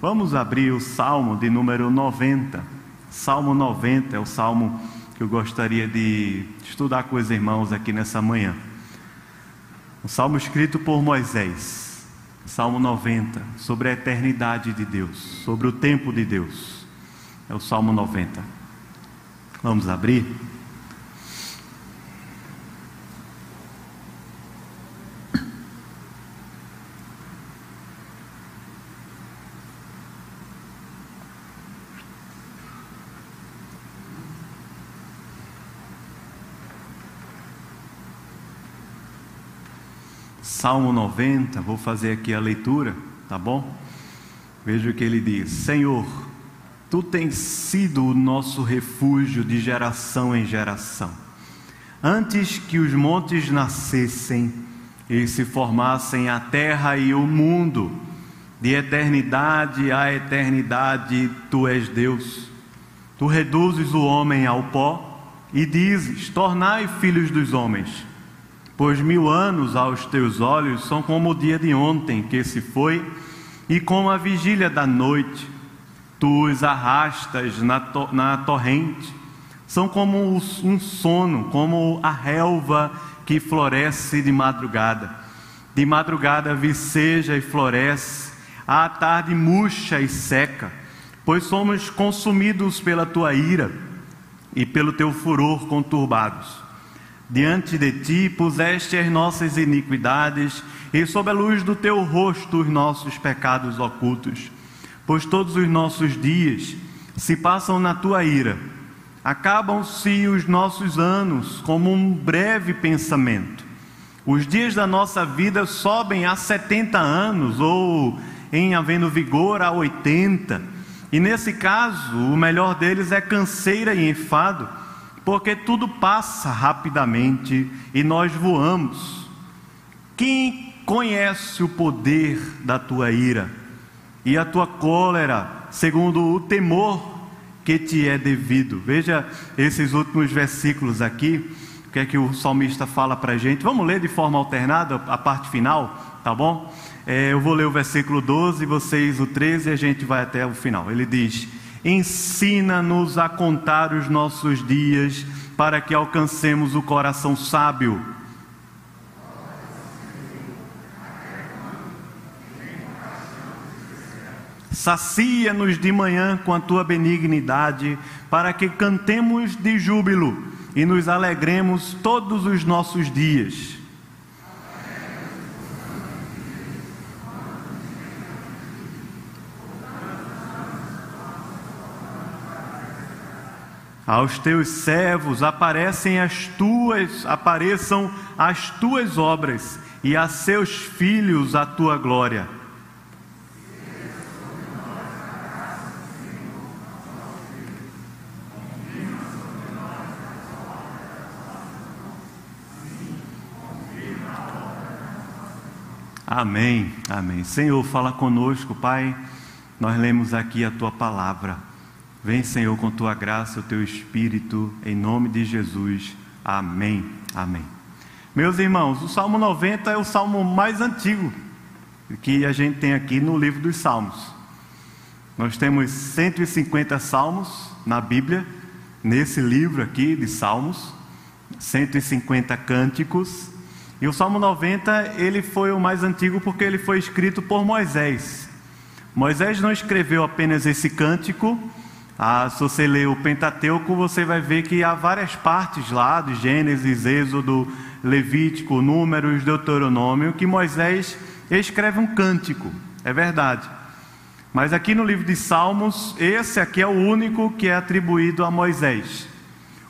Vamos abrir o Salmo de número 90. Salmo 90 é o salmo que eu gostaria de estudar com os irmãos aqui nessa manhã. Um salmo escrito por Moisés. Salmo 90, sobre a eternidade de Deus, sobre o tempo de Deus. É o Salmo 90. Vamos abrir? Salmo 90, vou fazer aqui a leitura, tá bom? Veja o que ele diz: Senhor, tu tens sido o nosso refúgio de geração em geração. Antes que os montes nascessem e se formassem a terra e o mundo, de eternidade a eternidade, tu és Deus. Tu reduzes o homem ao pó e dizes: Tornai filhos dos homens Pois mil anos aos teus olhos são como o dia de ontem que se foi, e como a vigília da noite. Tu os arrastas na, to na torrente, são como um sono, como a relva que floresce de madrugada. De madrugada viceja e floresce, à tarde murcha e seca, pois somos consumidos pela tua ira e pelo teu furor conturbados. Diante de ti puseste as nossas iniquidades, e sob a luz do teu rosto os nossos pecados ocultos. Pois todos os nossos dias se passam na tua ira, acabam-se os nossos anos como um breve pensamento. Os dias da nossa vida sobem a 70 anos, ou em havendo vigor a 80, e nesse caso o melhor deles é canseira e enfado porque tudo passa rapidamente e nós voamos. Quem conhece o poder da tua ira e a tua cólera, segundo o temor que te é devido? Veja esses últimos versículos aqui, o que é que o salmista fala para a gente. Vamos ler de forma alternada a parte final, tá bom? É, eu vou ler o versículo 12, vocês o 13 e a gente vai até o final. Ele diz ensina-nos a contar os nossos dias para que alcancemos o coração sábio. Sacia-nos de manhã com a tua benignidade, para que cantemos de júbilo e nos alegremos todos os nossos dias. Aos teus servos aparecem as tuas, apareçam as tuas obras e a seus filhos a tua glória. Amém, amém. Senhor, fala conosco, Pai. Nós lemos aqui a tua palavra. Vem, Senhor, com tua graça, o teu espírito, em nome de Jesus. Amém. Amém. Meus irmãos, o Salmo 90 é o salmo mais antigo que a gente tem aqui no livro dos Salmos. Nós temos 150 salmos na Bíblia, nesse livro aqui de Salmos, 150 cânticos. E o Salmo 90, ele foi o mais antigo porque ele foi escrito por Moisés. Moisés não escreveu apenas esse cântico, ah, se você ler o Pentateuco, você vai ver que há várias partes lá, de Gênesis, Êxodo, Levítico, Números, Deuteronômio, que Moisés escreve um cântico, é verdade. Mas aqui no livro de Salmos, esse aqui é o único que é atribuído a Moisés.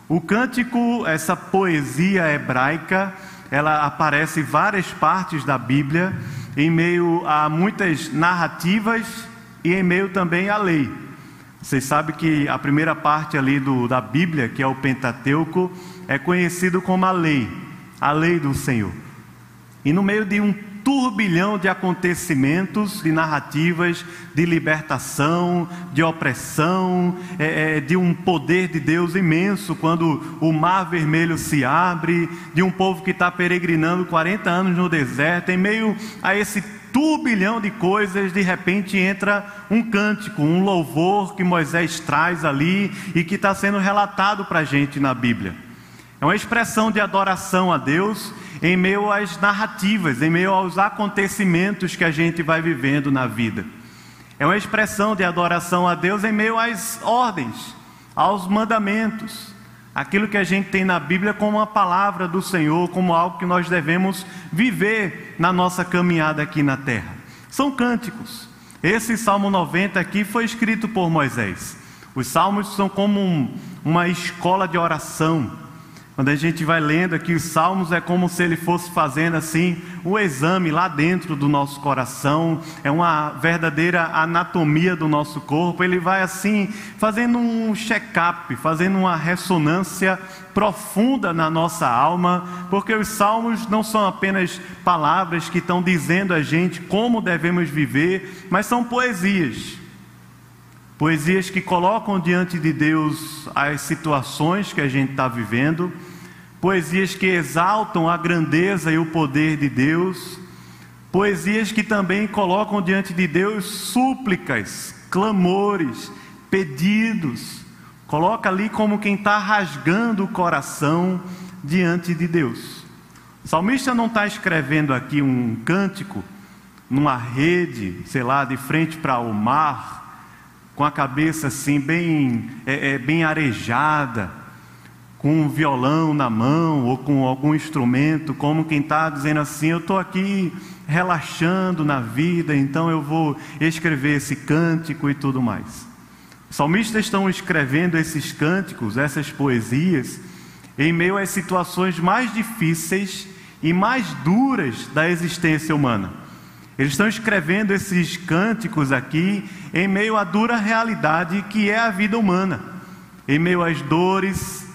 O cântico, essa poesia hebraica, ela aparece em várias partes da Bíblia, em meio a muitas narrativas e em meio também à lei. Vocês sabem que a primeira parte ali do, da Bíblia, que é o Pentateuco, é conhecido como a lei, a lei do Senhor. E no meio de um turbilhão de acontecimentos, de narrativas, de libertação, de opressão, é, é, de um poder de Deus imenso, quando o mar vermelho se abre, de um povo que está peregrinando 40 anos no deserto, em meio a esse turbilhão de coisas, de repente entra um cântico, um louvor que Moisés traz ali e que está sendo relatado para a gente na Bíblia. É uma expressão de adoração a Deus em meio às narrativas, em meio aos acontecimentos que a gente vai vivendo na vida. É uma expressão de adoração a Deus em meio às ordens, aos mandamentos, aquilo que a gente tem na Bíblia como a palavra do Senhor, como algo que nós devemos viver na nossa caminhada aqui na terra. São cânticos. Esse Salmo 90 aqui foi escrito por Moisés. Os salmos são como um, uma escola de oração quando a gente vai lendo aqui os salmos, é como se ele fosse fazendo assim um exame lá dentro do nosso coração, é uma verdadeira anatomia do nosso corpo. Ele vai assim fazendo um check-up, fazendo uma ressonância profunda na nossa alma, porque os salmos não são apenas palavras que estão dizendo a gente como devemos viver, mas são poesias. Poesias que colocam diante de Deus as situações que a gente está vivendo poesias que exaltam a grandeza e o poder de Deus, poesias que também colocam diante de Deus súplicas, clamores, pedidos, coloca ali como quem está rasgando o coração diante de Deus. O salmista não está escrevendo aqui um cântico numa rede, sei lá, de frente para o mar, com a cabeça assim bem, é, é, bem arejada com um violão na mão ou com algum instrumento, como quem está dizendo assim: Eu estou aqui relaxando na vida, então eu vou escrever esse cântico e tudo mais. Os salmistas estão escrevendo esses cânticos, essas poesias, em meio às situações mais difíceis e mais duras da existência humana. Eles estão escrevendo esses cânticos aqui em meio à dura realidade que é a vida humana, em meio às dores,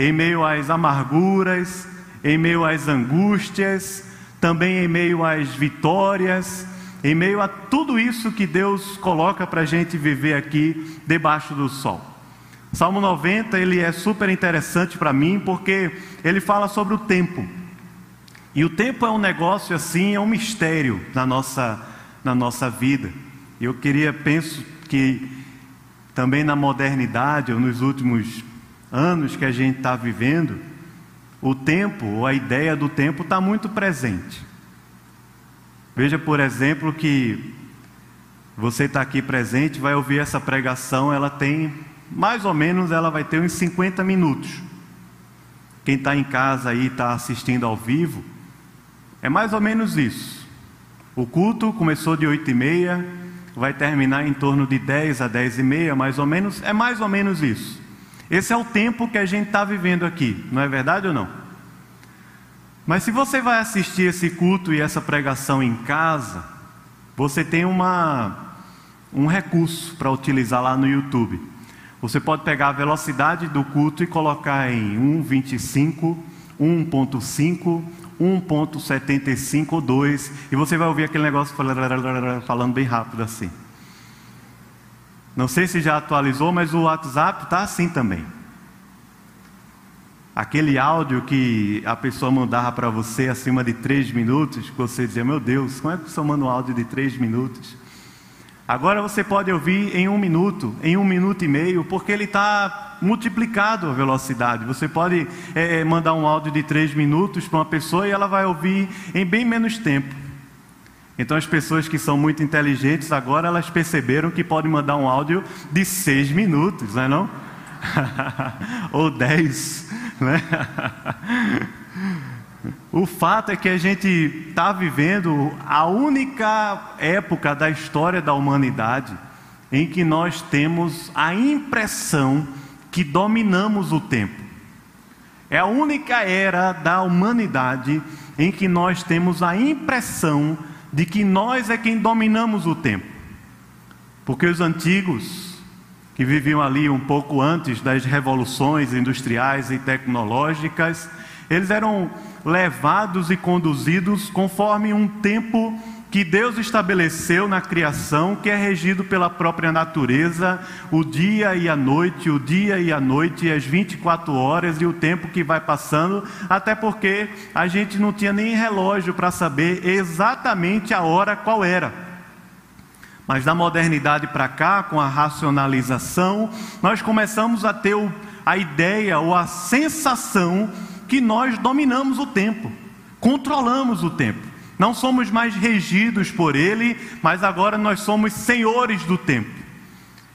em meio às amarguras, em meio às angústias, também em meio às vitórias, em meio a tudo isso que Deus coloca para a gente viver aqui debaixo do sol. Salmo 90 ele é super interessante para mim porque ele fala sobre o tempo. E o tempo é um negócio assim, é um mistério na nossa, na nossa vida. Eu queria, penso que também na modernidade, ou nos últimos anos que a gente está vivendo, o tempo, ou a ideia do tempo, está muito presente. Veja, por exemplo, que você está aqui presente, vai ouvir essa pregação, ela tem, mais ou menos, ela vai ter uns 50 minutos. Quem está em casa aí, está assistindo ao vivo, é mais ou menos isso. O culto começou de 8 e meia, vai terminar em torno de 10 a 10 e meia, mais ou menos, é mais ou menos isso. Esse é o tempo que a gente está vivendo aqui, não é verdade ou não? Mas se você vai assistir esse culto e essa pregação em casa, você tem uma, um recurso para utilizar lá no YouTube. Você pode pegar a velocidade do culto e colocar em 1.25, 1.5, 1.75 ou 2, e você vai ouvir aquele negócio falando bem rápido assim. Não sei se já atualizou, mas o WhatsApp está assim também. Aquele áudio que a pessoa mandava para você acima de três minutos, que você dizia, meu Deus, como é que você manda um áudio de três minutos? Agora você pode ouvir em um minuto, em um minuto e meio, porque ele está multiplicado a velocidade. Você pode é, mandar um áudio de três minutos para uma pessoa e ela vai ouvir em bem menos tempo. Então as pessoas que são muito inteligentes agora elas perceberam que podem mandar um áudio de seis minutos, não é não? Ou dez, né? O fato é que a gente está vivendo a única época da história da humanidade em que nós temos a impressão que dominamos o tempo. É a única era da humanidade em que nós temos a impressão de que nós é quem dominamos o tempo. Porque os antigos, que viviam ali um pouco antes das revoluções industriais e tecnológicas, eles eram levados e conduzidos conforme um tempo que Deus estabeleceu na criação, que é regido pela própria natureza, o dia e a noite, o dia e a noite, as 24 horas e o tempo que vai passando, até porque a gente não tinha nem relógio para saber exatamente a hora qual era. Mas da modernidade para cá, com a racionalização, nós começamos a ter a ideia ou a sensação que nós dominamos o tempo, controlamos o tempo. Não somos mais regidos por ele, mas agora nós somos senhores do tempo.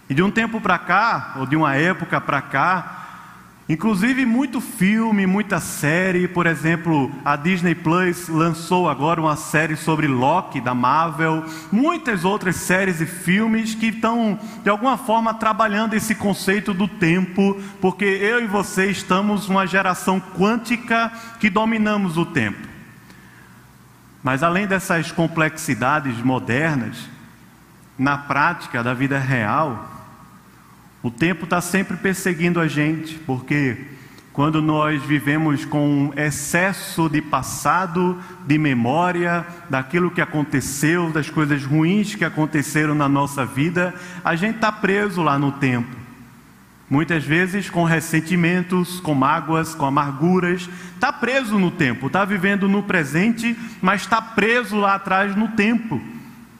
E de um tempo para cá, ou de uma época para cá, inclusive muito filme, muita série, por exemplo, a Disney Plus lançou agora uma série sobre Loki da Marvel, muitas outras séries e filmes que estão de alguma forma trabalhando esse conceito do tempo, porque eu e você estamos uma geração quântica que dominamos o tempo. Mas além dessas complexidades modernas, na prática da vida real, o tempo está sempre perseguindo a gente, porque quando nós vivemos com excesso de passado, de memória, daquilo que aconteceu, das coisas ruins que aconteceram na nossa vida, a gente está preso lá no tempo. Muitas vezes com ressentimentos, com mágoas, com amarguras, está preso no tempo, está vivendo no presente, mas está preso lá atrás no tempo,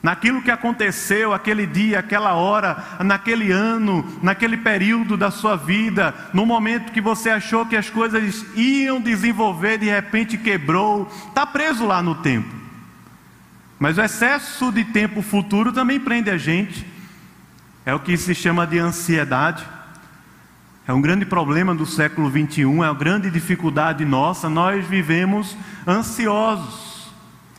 naquilo que aconteceu aquele dia, aquela hora, naquele ano, naquele período da sua vida, no momento que você achou que as coisas iam desenvolver, de repente quebrou, está preso lá no tempo. Mas o excesso de tempo futuro também prende a gente, é o que se chama de ansiedade. É um grande problema do século 21, é uma grande dificuldade nossa. Nós vivemos ansiosos.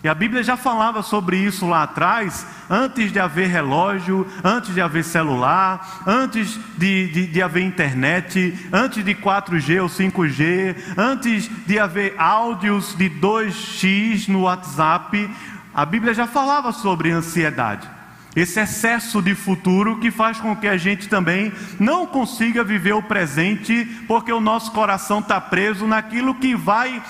E a Bíblia já falava sobre isso lá atrás, antes de haver relógio, antes de haver celular, antes de, de, de haver internet, antes de 4G ou 5G, antes de haver áudios de 2x no WhatsApp. A Bíblia já falava sobre ansiedade esse excesso de futuro que faz com que a gente também não consiga viver o presente, porque o nosso coração está preso naquilo que vai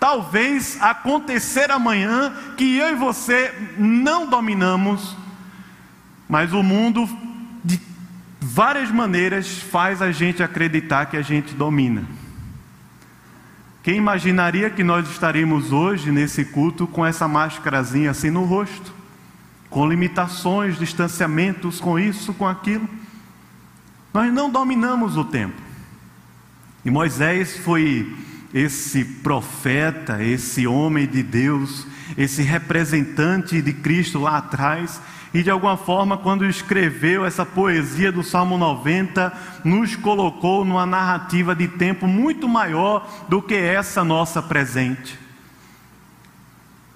talvez acontecer amanhã, que eu e você não dominamos, mas o mundo de várias maneiras faz a gente acreditar que a gente domina. Quem imaginaria que nós estaríamos hoje nesse culto com essa máscarazinha assim no rosto? Com limitações, distanciamentos, com isso, com aquilo. Nós não dominamos o tempo. E Moisés foi esse profeta, esse homem de Deus, esse representante de Cristo lá atrás, e de alguma forma, quando escreveu essa poesia do Salmo 90, nos colocou numa narrativa de tempo muito maior do que essa nossa presente.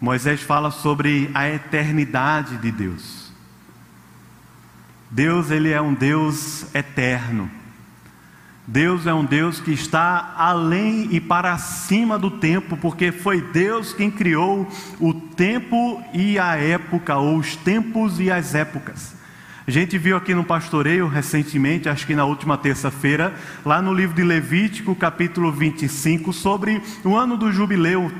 Moisés fala sobre a eternidade de Deus. Deus, ele é um Deus eterno. Deus é um Deus que está além e para cima do tempo, porque foi Deus quem criou o tempo e a época, ou os tempos e as épocas. A gente viu aqui no pastoreio recentemente, acho que na última terça-feira, lá no livro de Levítico, capítulo 25, sobre o ano do jubileu,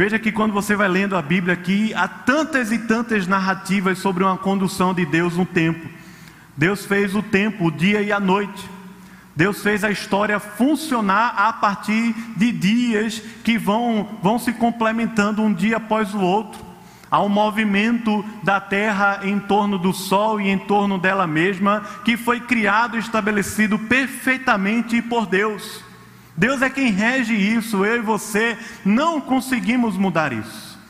Veja que quando você vai lendo a Bíblia aqui, há tantas e tantas narrativas sobre uma condução de Deus no tempo. Deus fez o tempo, o dia e a noite. Deus fez a história funcionar a partir de dias que vão, vão se complementando um dia após o outro. Há um movimento da terra em torno do sol e em torno dela mesma, que foi criado e estabelecido perfeitamente por Deus. Deus é quem rege isso, eu e você não conseguimos mudar isso.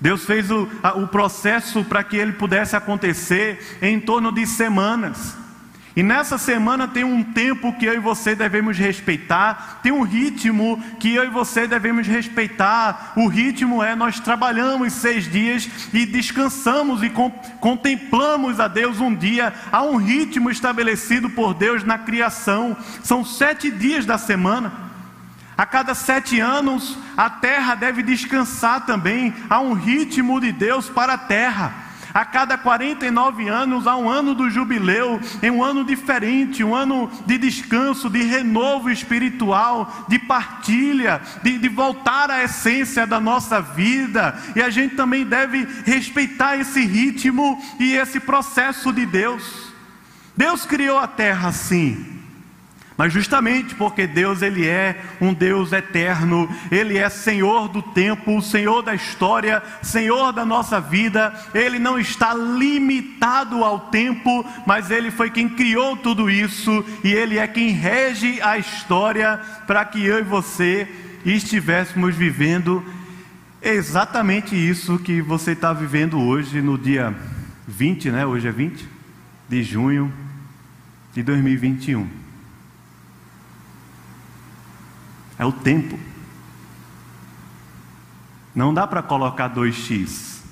Deus fez o, o processo para que ele pudesse acontecer em torno de semanas. E nessa semana tem um tempo que eu e você devemos respeitar, tem um ritmo que eu e você devemos respeitar. O ritmo é nós trabalhamos seis dias e descansamos e com, contemplamos a Deus um dia. Há um ritmo estabelecido por Deus na criação, são sete dias da semana. A cada sete anos, a terra deve descansar também. Há um ritmo de Deus para a terra. A cada 49 anos há um ano do jubileu, é um ano diferente, um ano de descanso, de renovo espiritual, de partilha, de, de voltar à essência da nossa vida. E a gente também deve respeitar esse ritmo e esse processo de Deus. Deus criou a terra assim. Mas justamente porque Deus ele é um Deus eterno, ele é Senhor do tempo, Senhor da história, Senhor da nossa vida, ele não está limitado ao tempo, mas ele foi quem criou tudo isso e ele é quem rege a história para que eu e você estivéssemos vivendo exatamente isso que você está vivendo hoje no dia 20, né? Hoje é 20 de junho de 2021. É o tempo. Não dá para colocar 2x.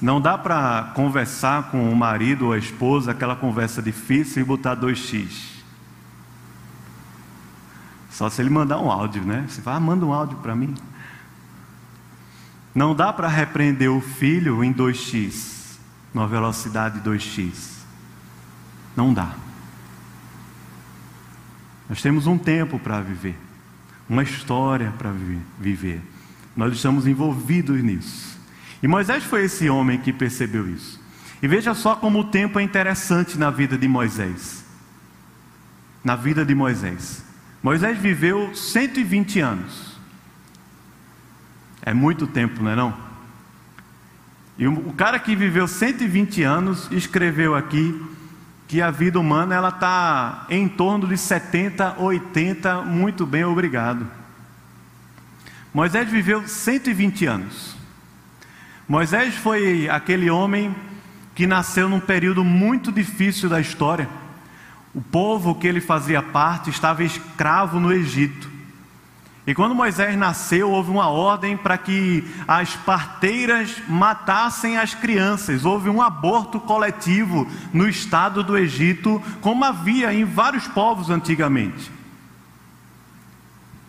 Não dá para conversar com o marido ou a esposa, aquela conversa difícil, e botar 2x. Só se ele mandar um áudio, né? Você vai, ah, manda um áudio para mim. Não dá para repreender o filho em 2x, numa velocidade 2x. Não dá. Nós temos um tempo para viver, uma história para viver. Nós estamos envolvidos nisso. E Moisés foi esse homem que percebeu isso. E veja só como o tempo é interessante na vida de Moisés. Na vida de Moisés. Moisés viveu 120 anos. É muito tempo, não é não? E o cara que viveu 120 anos escreveu aqui que a vida humana ela está em torno de 70, 80, muito bem, obrigado. Moisés viveu 120 anos. Moisés foi aquele homem que nasceu num período muito difícil da história. O povo que ele fazia parte estava escravo no Egito. E quando Moisés nasceu, houve uma ordem para que as parteiras matassem as crianças. Houve um aborto coletivo no estado do Egito, como havia em vários povos antigamente.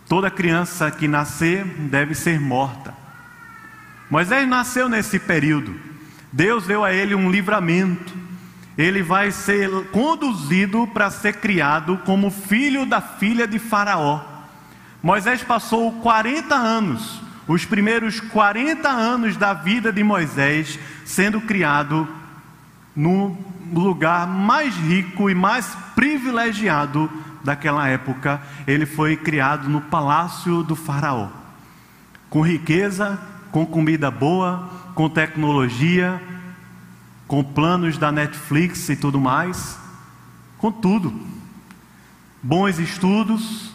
Toda criança que nascer deve ser morta. Moisés nasceu nesse período. Deus deu a ele um livramento. Ele vai ser conduzido para ser criado como filho da filha de Faraó. Moisés passou 40 anos, os primeiros 40 anos da vida de Moisés, sendo criado no lugar mais rico e mais privilegiado daquela época. Ele foi criado no palácio do Faraó, com riqueza, com comida boa, com tecnologia, com planos da Netflix e tudo mais, com tudo. Bons estudos,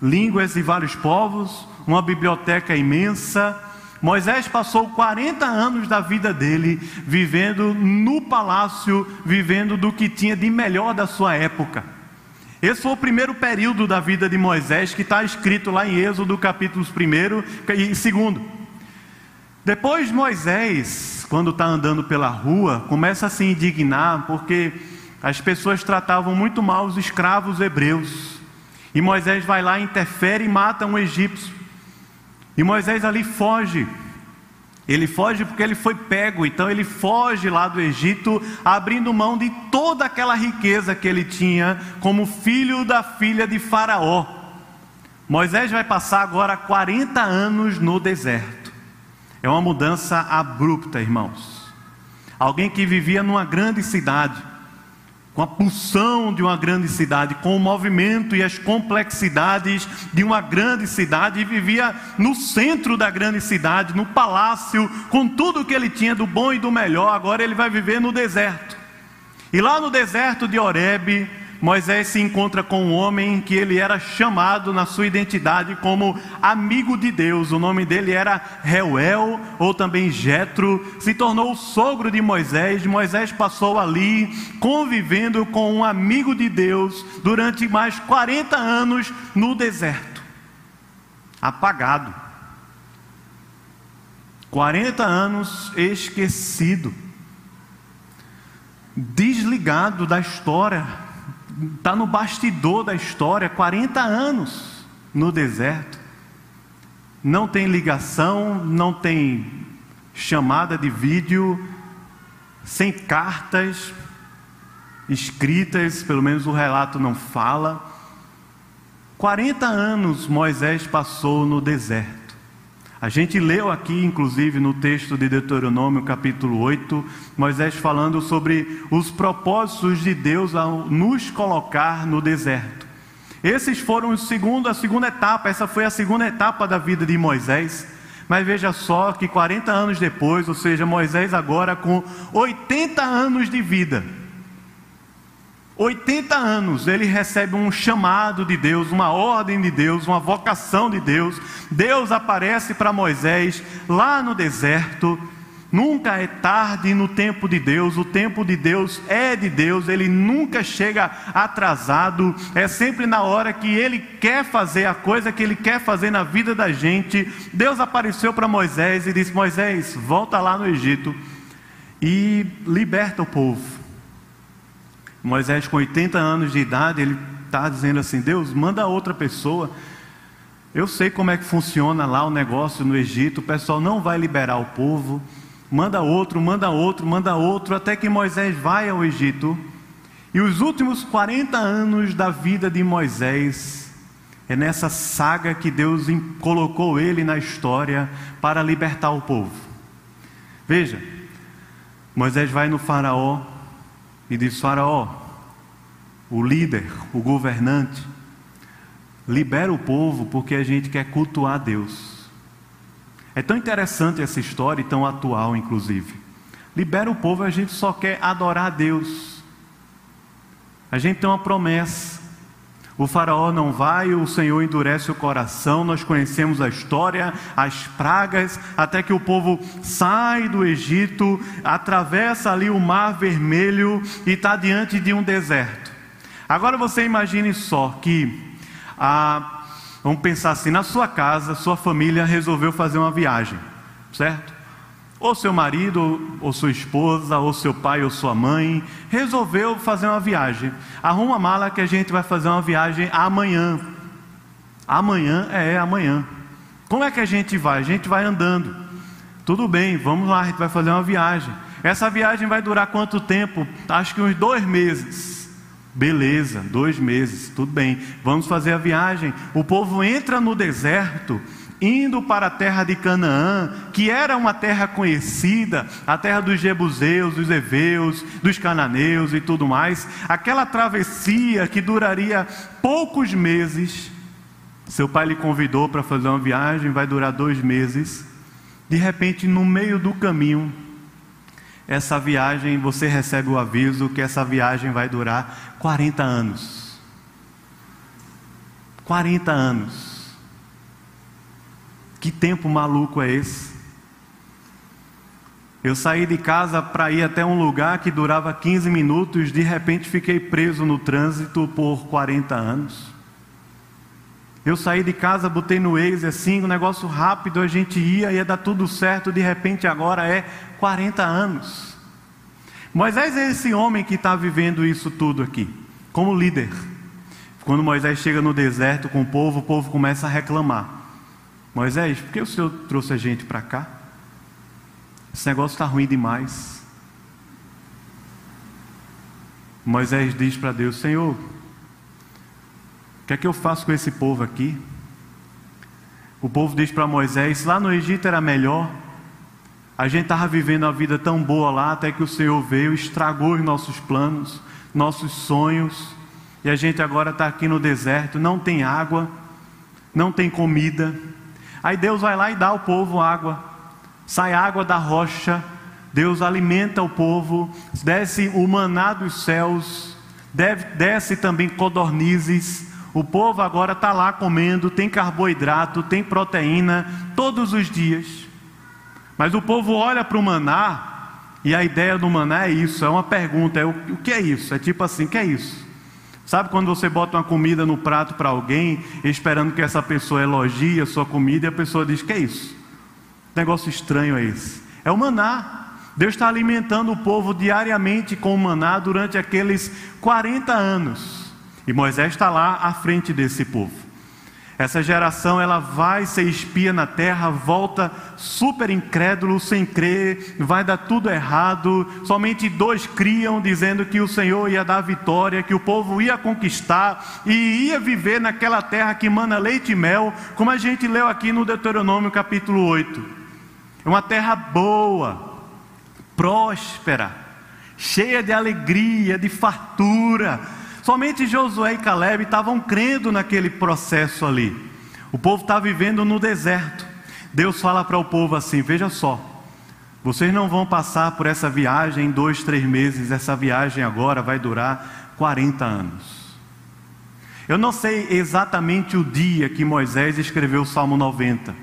línguas de vários povos, uma biblioteca imensa. Moisés passou 40 anos da vida dele vivendo no palácio, vivendo do que tinha de melhor da sua época. Esse foi o primeiro período da vida de Moisés, que está escrito lá em Êxodo, capítulos 1 e 2. Depois Moisés, quando está andando pela rua, começa a se indignar, porque as pessoas tratavam muito mal os escravos hebreus. E Moisés vai lá, interfere e mata um egípcio. E Moisés ali foge. Ele foge porque ele foi pego, então ele foge lá do Egito, abrindo mão de toda aquela riqueza que ele tinha como filho da filha de Faraó. Moisés vai passar agora 40 anos no deserto. É uma mudança abrupta, irmãos. Alguém que vivia numa grande cidade, com a pulsão de uma grande cidade, com o movimento e as complexidades de uma grande cidade, e vivia no centro da grande cidade, no palácio, com tudo o que ele tinha do bom e do melhor. Agora ele vai viver no deserto. E lá no deserto de Horebe, Moisés se encontra com um homem que ele era chamado na sua identidade como amigo de Deus. O nome dele era Reuel, ou também Jetro. Se tornou o sogro de Moisés. Moisés passou ali convivendo com um amigo de Deus durante mais 40 anos no deserto. Apagado. 40 anos esquecido. Desligado da história está no bastidor da história, 40 anos no deserto. não tem ligação, não tem chamada de vídeo, sem cartas escritas, pelo menos o relato não fala. 40 anos Moisés passou no deserto. A gente leu aqui, inclusive, no texto de Deuteronômio, capítulo 8, Moisés falando sobre os propósitos de Deus ao nos colocar no deserto. Esses foram o segundo, a segunda etapa, essa foi a segunda etapa da vida de Moisés. Mas veja só que 40 anos depois, ou seja, Moisés agora com 80 anos de vida, 80 anos, ele recebe um chamado de Deus, uma ordem de Deus, uma vocação de Deus. Deus aparece para Moisés lá no deserto. Nunca é tarde no tempo de Deus, o tempo de Deus é de Deus, ele nunca chega atrasado, é sempre na hora que ele quer fazer a coisa que ele quer fazer na vida da gente. Deus apareceu para Moisés e disse: Moisés, volta lá no Egito e liberta o povo. Moisés, com 80 anos de idade, ele está dizendo assim: Deus, manda outra pessoa. Eu sei como é que funciona lá o negócio no Egito, o pessoal não vai liberar o povo. Manda outro, manda outro, manda outro, até que Moisés vai ao Egito. E os últimos 40 anos da vida de Moisés é nessa saga que Deus colocou ele na história para libertar o povo. Veja, Moisés vai no Faraó, e diz: Faraó, o líder, o governante, libera o povo porque a gente quer cultuar Deus. É tão interessante essa história e tão atual, inclusive. Libera o povo, a gente só quer adorar a Deus. A gente tem uma promessa. O faraó não vai, o Senhor endurece o coração. Nós conhecemos a história, as pragas, até que o povo sai do Egito, atravessa ali o Mar Vermelho e está diante de um deserto. Agora você imagine só que, ah, vamos pensar assim: na sua casa, sua família resolveu fazer uma viagem, certo? Ou seu marido, ou sua esposa, ou seu pai, ou sua mãe, resolveu fazer uma viagem. Arruma a mala que a gente vai fazer uma viagem amanhã. Amanhã é amanhã. Como é que a gente vai? A gente vai andando. Tudo bem, vamos lá, a gente vai fazer uma viagem. Essa viagem vai durar quanto tempo? Acho que uns dois meses. Beleza, dois meses, tudo bem. Vamos fazer a viagem. O povo entra no deserto indo para a terra de Canaã, que era uma terra conhecida, a terra dos Jebuseus, dos Eveus, dos Cananeus e tudo mais, aquela travessia que duraria poucos meses. Seu pai lhe convidou para fazer uma viagem, vai durar dois meses. De repente, no meio do caminho, essa viagem, você recebe o aviso que essa viagem vai durar 40 anos. 40 anos. Que tempo maluco é esse? Eu saí de casa para ir até um lugar que durava 15 minutos, de repente fiquei preso no trânsito por 40 anos. Eu saí de casa, botei no Waze assim, um negócio rápido, a gente ia, ia dar tudo certo, de repente agora é 40 anos. Moisés é esse homem que está vivendo isso tudo aqui, como líder. Quando Moisés chega no deserto com o povo, o povo começa a reclamar. Moisés, por que o Senhor trouxe a gente para cá? Esse negócio está ruim demais. Moisés diz para Deus: Senhor, o que é que eu faço com esse povo aqui? O povo diz para Moisés: lá no Egito era melhor. A gente estava vivendo a vida tão boa lá, até que o Senhor veio, estragou os nossos planos, nossos sonhos, e a gente agora está aqui no deserto, não tem água, não tem comida. Aí Deus vai lá e dá ao povo água. Sai água da rocha. Deus alimenta o povo. Desce o maná dos céus. Desce também codornizes. O povo agora está lá comendo, tem carboidrato, tem proteína todos os dias. Mas o povo olha para o maná e a ideia do maná é isso, é uma pergunta, é o, o que é isso? É tipo assim, o que é isso? Sabe quando você bota uma comida no prato para alguém, esperando que essa pessoa elogie a sua comida e a pessoa diz: Que é isso? Negócio estranho é esse. É o maná. Deus está alimentando o povo diariamente com o maná durante aqueles 40 anos. E Moisés está lá à frente desse povo. Essa geração ela vai ser espia na terra, volta super incrédulo, sem crer, vai dar tudo errado. Somente dois criam dizendo que o Senhor ia dar vitória, que o povo ia conquistar e ia viver naquela terra que mana leite e mel, como a gente leu aqui no Deuteronômio capítulo 8. É uma terra boa, próspera, cheia de alegria, de fartura Somente Josué e Caleb estavam crendo naquele processo ali. O povo está vivendo no deserto. Deus fala para o povo assim: veja só, vocês não vão passar por essa viagem em dois, três meses, essa viagem agora vai durar 40 anos. Eu não sei exatamente o dia que Moisés escreveu o Salmo 90,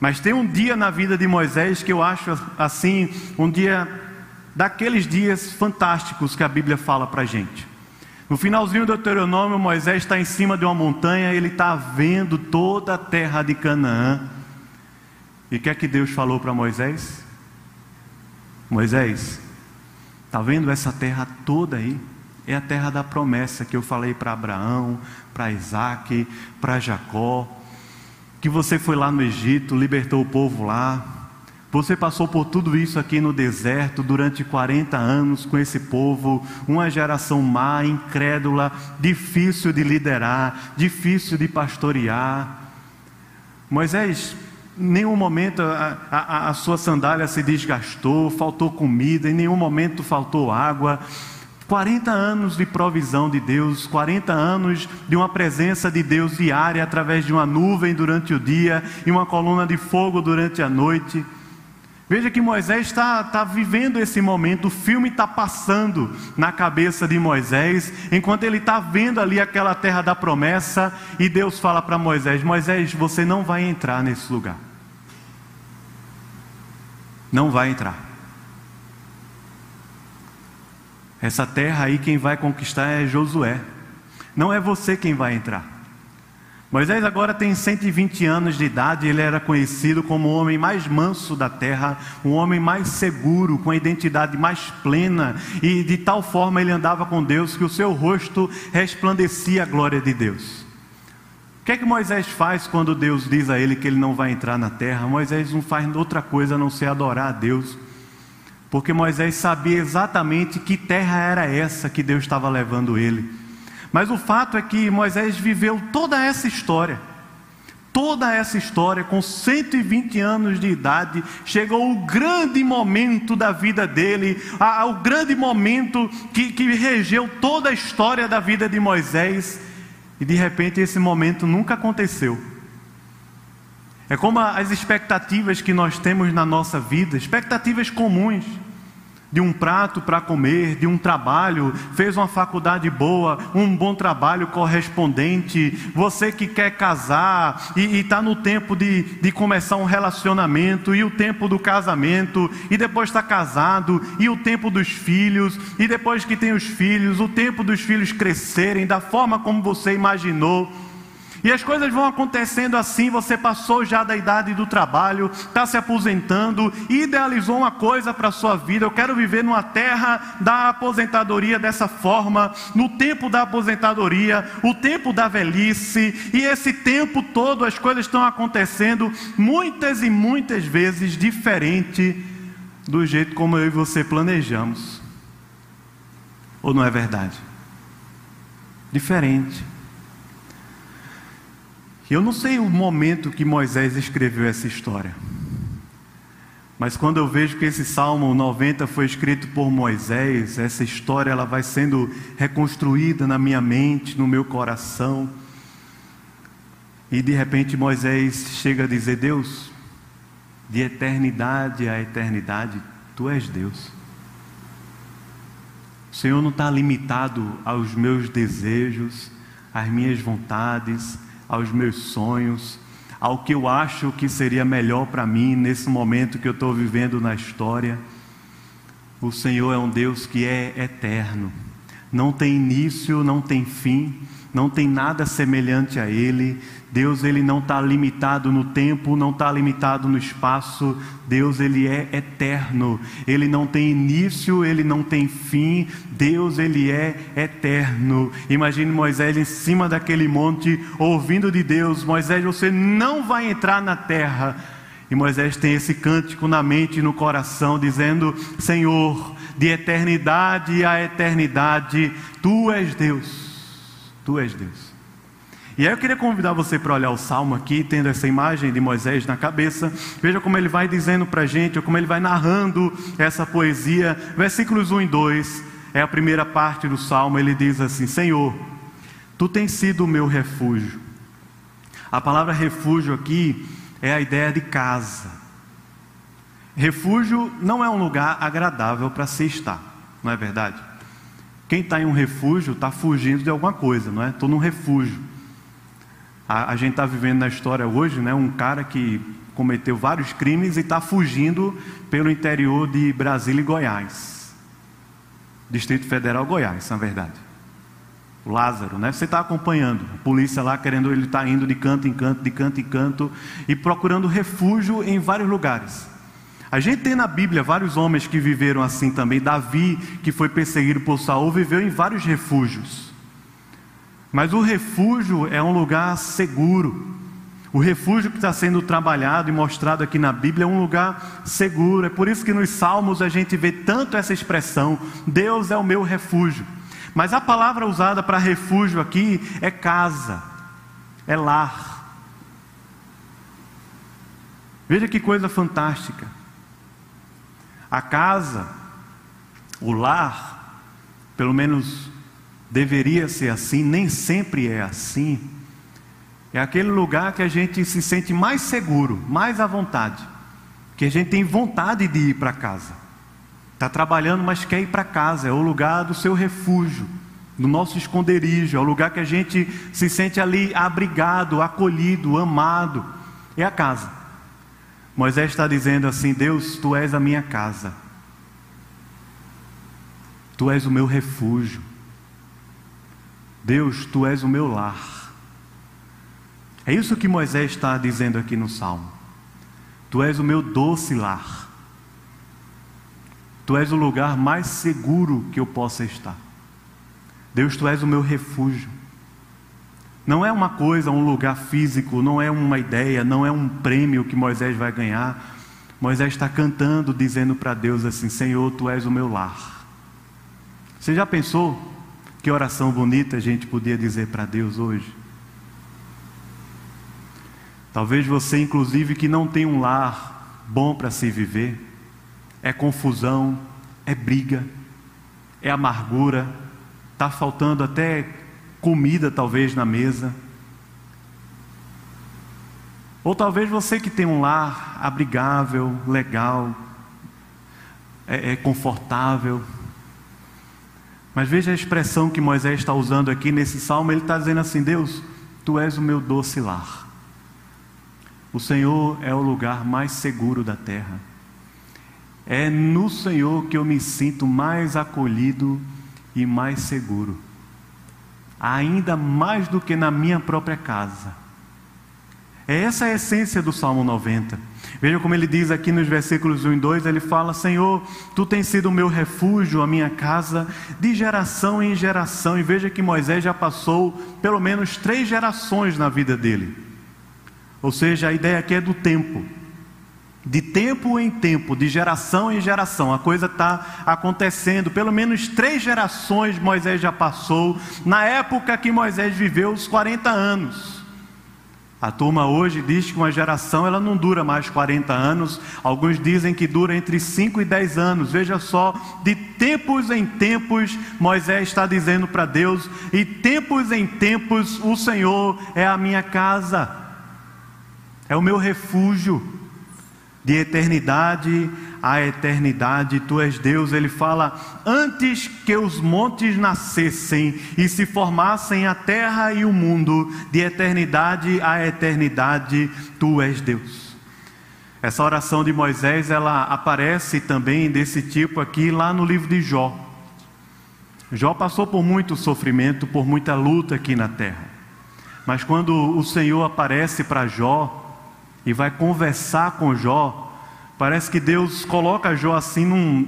mas tem um dia na vida de Moisés que eu acho assim, um dia daqueles dias fantásticos que a Bíblia fala para a gente. No finalzinho do Deuteronômio, Moisés está em cima de uma montanha, ele está vendo toda a terra de Canaã. E o que é que Deus falou para Moisés? Moisés, está vendo essa terra toda aí? É a terra da promessa que eu falei para Abraão, para Isaac, para Jacó. Que você foi lá no Egito, libertou o povo lá, você passou por tudo isso aqui no deserto durante 40 anos com esse povo, uma geração má, incrédula, difícil de liderar, difícil de pastorear. Moisés, em nenhum momento a, a, a sua sandália se desgastou, faltou comida, em nenhum momento faltou água. 40 anos de provisão de Deus, 40 anos de uma presença de Deus diária através de uma nuvem durante o dia e uma coluna de fogo durante a noite. Veja que Moisés está tá vivendo esse momento, o filme está passando na cabeça de Moisés, enquanto ele está vendo ali aquela terra da promessa, e Deus fala para Moisés: Moisés, você não vai entrar nesse lugar. Não vai entrar. Essa terra aí quem vai conquistar é Josué. Não é você quem vai entrar. Moisés agora tem 120 anos de idade, ele era conhecido como o homem mais manso da terra, um homem mais seguro, com a identidade mais plena, e de tal forma ele andava com Deus que o seu rosto resplandecia a glória de Deus. O que é que Moisés faz quando Deus diz a ele que ele não vai entrar na terra? Moisés não faz outra coisa a não ser adorar a Deus, porque Moisés sabia exatamente que terra era essa que Deus estava levando ele. Mas o fato é que Moisés viveu toda essa história. Toda essa história, com 120 anos de idade, chegou o grande momento da vida dele, o grande momento que, que regeu toda a história da vida de Moisés, e de repente esse momento nunca aconteceu. É como as expectativas que nós temos na nossa vida, expectativas comuns de um prato para comer, de um trabalho, fez uma faculdade boa, um bom trabalho correspondente, você que quer casar e está no tempo de, de começar um relacionamento, e o tempo do casamento, e depois está casado, e o tempo dos filhos, e depois que tem os filhos, o tempo dos filhos crescerem da forma como você imaginou. E as coisas vão acontecendo assim. Você passou já da idade do trabalho, está se aposentando, idealizou uma coisa para a sua vida. Eu quero viver numa terra da aposentadoria dessa forma, no tempo da aposentadoria, o tempo da velhice. E esse tempo todo as coisas estão acontecendo muitas e muitas vezes diferente do jeito como eu e você planejamos. Ou não é verdade? Diferente. Eu não sei o momento que Moisés escreveu essa história. Mas quando eu vejo que esse Salmo 90 foi escrito por Moisés, essa história ela vai sendo reconstruída na minha mente, no meu coração. E de repente Moisés chega a dizer: Deus, de eternidade a eternidade, tu és Deus. O Senhor não está limitado aos meus desejos, às minhas vontades, aos meus sonhos, ao que eu acho que seria melhor para mim nesse momento que eu estou vivendo na história. O Senhor é um Deus que é eterno. Não tem início, não tem fim, não tem nada semelhante a Ele. Deus ele não está limitado no tempo, não está limitado no espaço. Deus ele é eterno. Ele não tem início, ele não tem fim. Deus ele é eterno. Imagine Moisés em cima daquele monte, ouvindo de Deus: Moisés, você não vai entrar na terra. E Moisés tem esse cântico na mente e no coração, dizendo: Senhor, de eternidade a eternidade, tu és Deus. Tu és Deus. E aí eu queria convidar você para olhar o salmo aqui, tendo essa imagem de Moisés na cabeça. Veja como ele vai dizendo para a gente, como ele vai narrando essa poesia. Versículos 1 e 2 é a primeira parte do salmo. Ele diz assim: Senhor, tu tens sido o meu refúgio. A palavra refúgio aqui é a ideia de casa. Refúgio não é um lugar agradável para se estar, não é verdade? Quem está em um refúgio está fugindo de alguma coisa, não é? Estou num refúgio. A, a gente está vivendo na história hoje, né? Um cara que cometeu vários crimes e está fugindo pelo interior de Brasília e Goiás. Distrito Federal Goiás, na verdade. Lázaro, né? Você está acompanhando. A polícia lá querendo, ele está indo de canto em canto, de canto em canto e procurando refúgio em vários lugares. A gente tem na Bíblia vários homens que viveram assim também. Davi, que foi perseguido por Saul, viveu em vários refúgios. Mas o refúgio é um lugar seguro. O refúgio que está sendo trabalhado e mostrado aqui na Bíblia é um lugar seguro. É por isso que nos Salmos a gente vê tanto essa expressão: Deus é o meu refúgio. Mas a palavra usada para refúgio aqui é casa, é lar. Veja que coisa fantástica. A casa, o lar, pelo menos deveria ser assim, nem sempre é assim. É aquele lugar que a gente se sente mais seguro, mais à vontade, que a gente tem vontade de ir para casa. Está trabalhando, mas quer ir para casa, é o lugar do seu refúgio, do nosso esconderijo, é o lugar que a gente se sente ali abrigado, acolhido, amado. É a casa. Moisés está dizendo assim: Deus, tu és a minha casa, tu és o meu refúgio, Deus, tu és o meu lar. É isso que Moisés está dizendo aqui no Salmo. Tu és o meu doce lar. Tu és o lugar mais seguro que eu possa estar. Deus, tu és o meu refúgio. Não é uma coisa, um lugar físico, não é uma ideia, não é um prêmio que Moisés vai ganhar. Moisés está cantando, dizendo para Deus assim: Senhor, tu és o meu lar. Você já pensou que oração bonita a gente podia dizer para Deus hoje? Talvez você, inclusive, que não tem um lar bom para se viver, é confusão, é briga, é amargura, está faltando até comida talvez na mesa. Ou talvez você que tem um lar abrigável, legal, é, é confortável. Mas veja a expressão que Moisés está usando aqui nesse salmo, ele está dizendo assim: Deus, tu és o meu doce lar. O Senhor é o lugar mais seguro da terra. É no Senhor que eu me sinto mais acolhido e mais seguro ainda mais do que na minha própria casa. É essa a essência do Salmo 90. Veja como ele diz aqui nos versículos 1 e 2: ele fala, Senhor, tu tens sido o meu refúgio, a minha casa, de geração em geração. E veja que Moisés já passou pelo menos três gerações na vida dele. Ou seja, a ideia aqui é do tempo de tempo em tempo, de geração em geração, a coisa está acontecendo. Pelo menos três gerações Moisés já passou, na época que Moisés viveu os 40 anos. A turma hoje diz que uma geração ela não dura mais 40 anos, alguns dizem que dura entre 5 e 10 anos. Veja só, de tempos em tempos Moisés está dizendo para Deus, e tempos em tempos o Senhor é a minha casa, é o meu refúgio de eternidade a eternidade, tu és Deus. Ele fala: antes que os montes nascessem e se formassem a terra e o mundo, de eternidade a eternidade, tu és Deus. Essa oração de Moisés, ela aparece também desse tipo aqui lá no livro de Jó. Jó passou por muito sofrimento, por muita luta aqui na terra. Mas quando o Senhor aparece para Jó e vai conversar com Jó, parece que Deus coloca Jó assim num,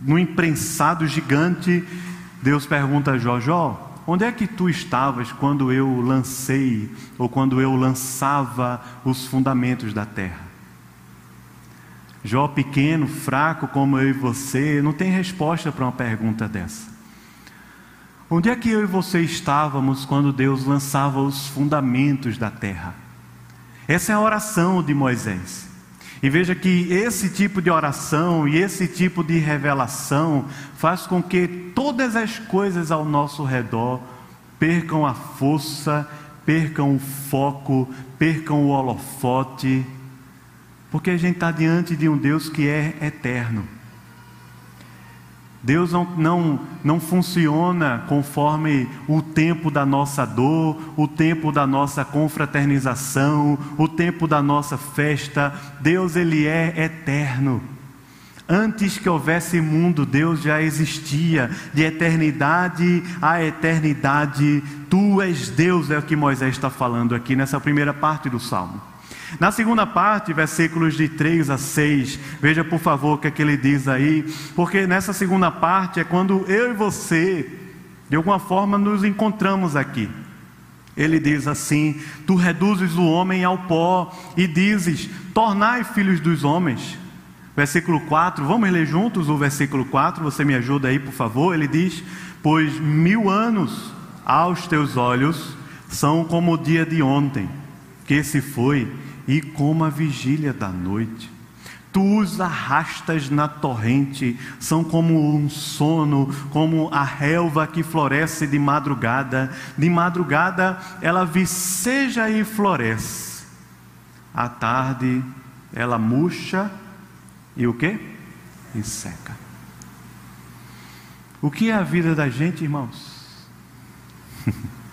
num imprensado gigante. Deus pergunta a Jó: Jó, onde é que tu estavas quando eu lancei, ou quando eu lançava os fundamentos da terra? Jó pequeno, fraco como eu e você, não tem resposta para uma pergunta dessa. Onde é que eu e você estávamos quando Deus lançava os fundamentos da terra? Essa é a oração de Moisés. E veja que esse tipo de oração e esse tipo de revelação faz com que todas as coisas ao nosso redor percam a força, percam o foco, percam o holofote, porque a gente está diante de um Deus que é eterno. Deus não, não, não funciona conforme o tempo da nossa dor, o tempo da nossa confraternização, o tempo da nossa festa. Deus, Ele é eterno. Antes que houvesse mundo, Deus já existia, de eternidade a eternidade. Tu és Deus, é o que Moisés está falando aqui nessa primeira parte do salmo. Na segunda parte, versículos de 3 a 6, veja por favor o que, é que ele diz aí, porque nessa segunda parte é quando eu e você, de alguma forma, nos encontramos aqui. Ele diz assim: Tu reduzes o homem ao pó e dizes: Tornai filhos dos homens. Versículo 4, vamos ler juntos o versículo 4, você me ajuda aí, por favor. Ele diz: Pois mil anos aos teus olhos são como o dia de ontem, que se foi, e como a vigília da noite. Tu os arrastas na torrente, são como um sono, como a relva que floresce de madrugada. De madrugada ela viceja e floresce. À tarde ela murcha e o que? E seca. O que é a vida da gente, irmãos?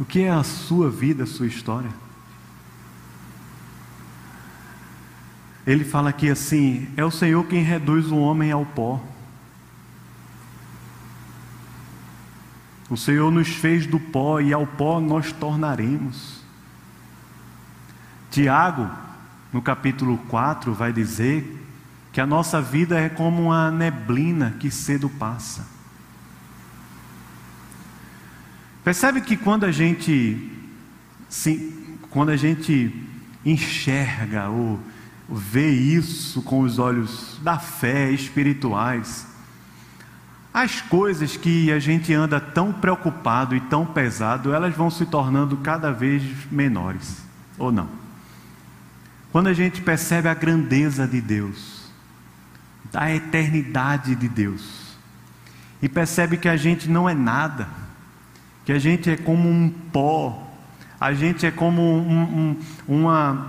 O que é a sua vida, a sua história? Ele fala aqui assim: é o Senhor quem reduz o homem ao pó. O Senhor nos fez do pó e ao pó nós tornaremos. Tiago, no capítulo 4, vai dizer que a nossa vida é como uma neblina que cedo passa. Percebe que quando a gente quando a gente enxerga ou vê isso com os olhos da fé espirituais, as coisas que a gente anda tão preocupado e tão pesado, elas vão se tornando cada vez menores, ou não? Quando a gente percebe a grandeza de Deus, a eternidade de Deus, e percebe que a gente não é nada, que a gente é como um pó, a gente é como um, um, uma,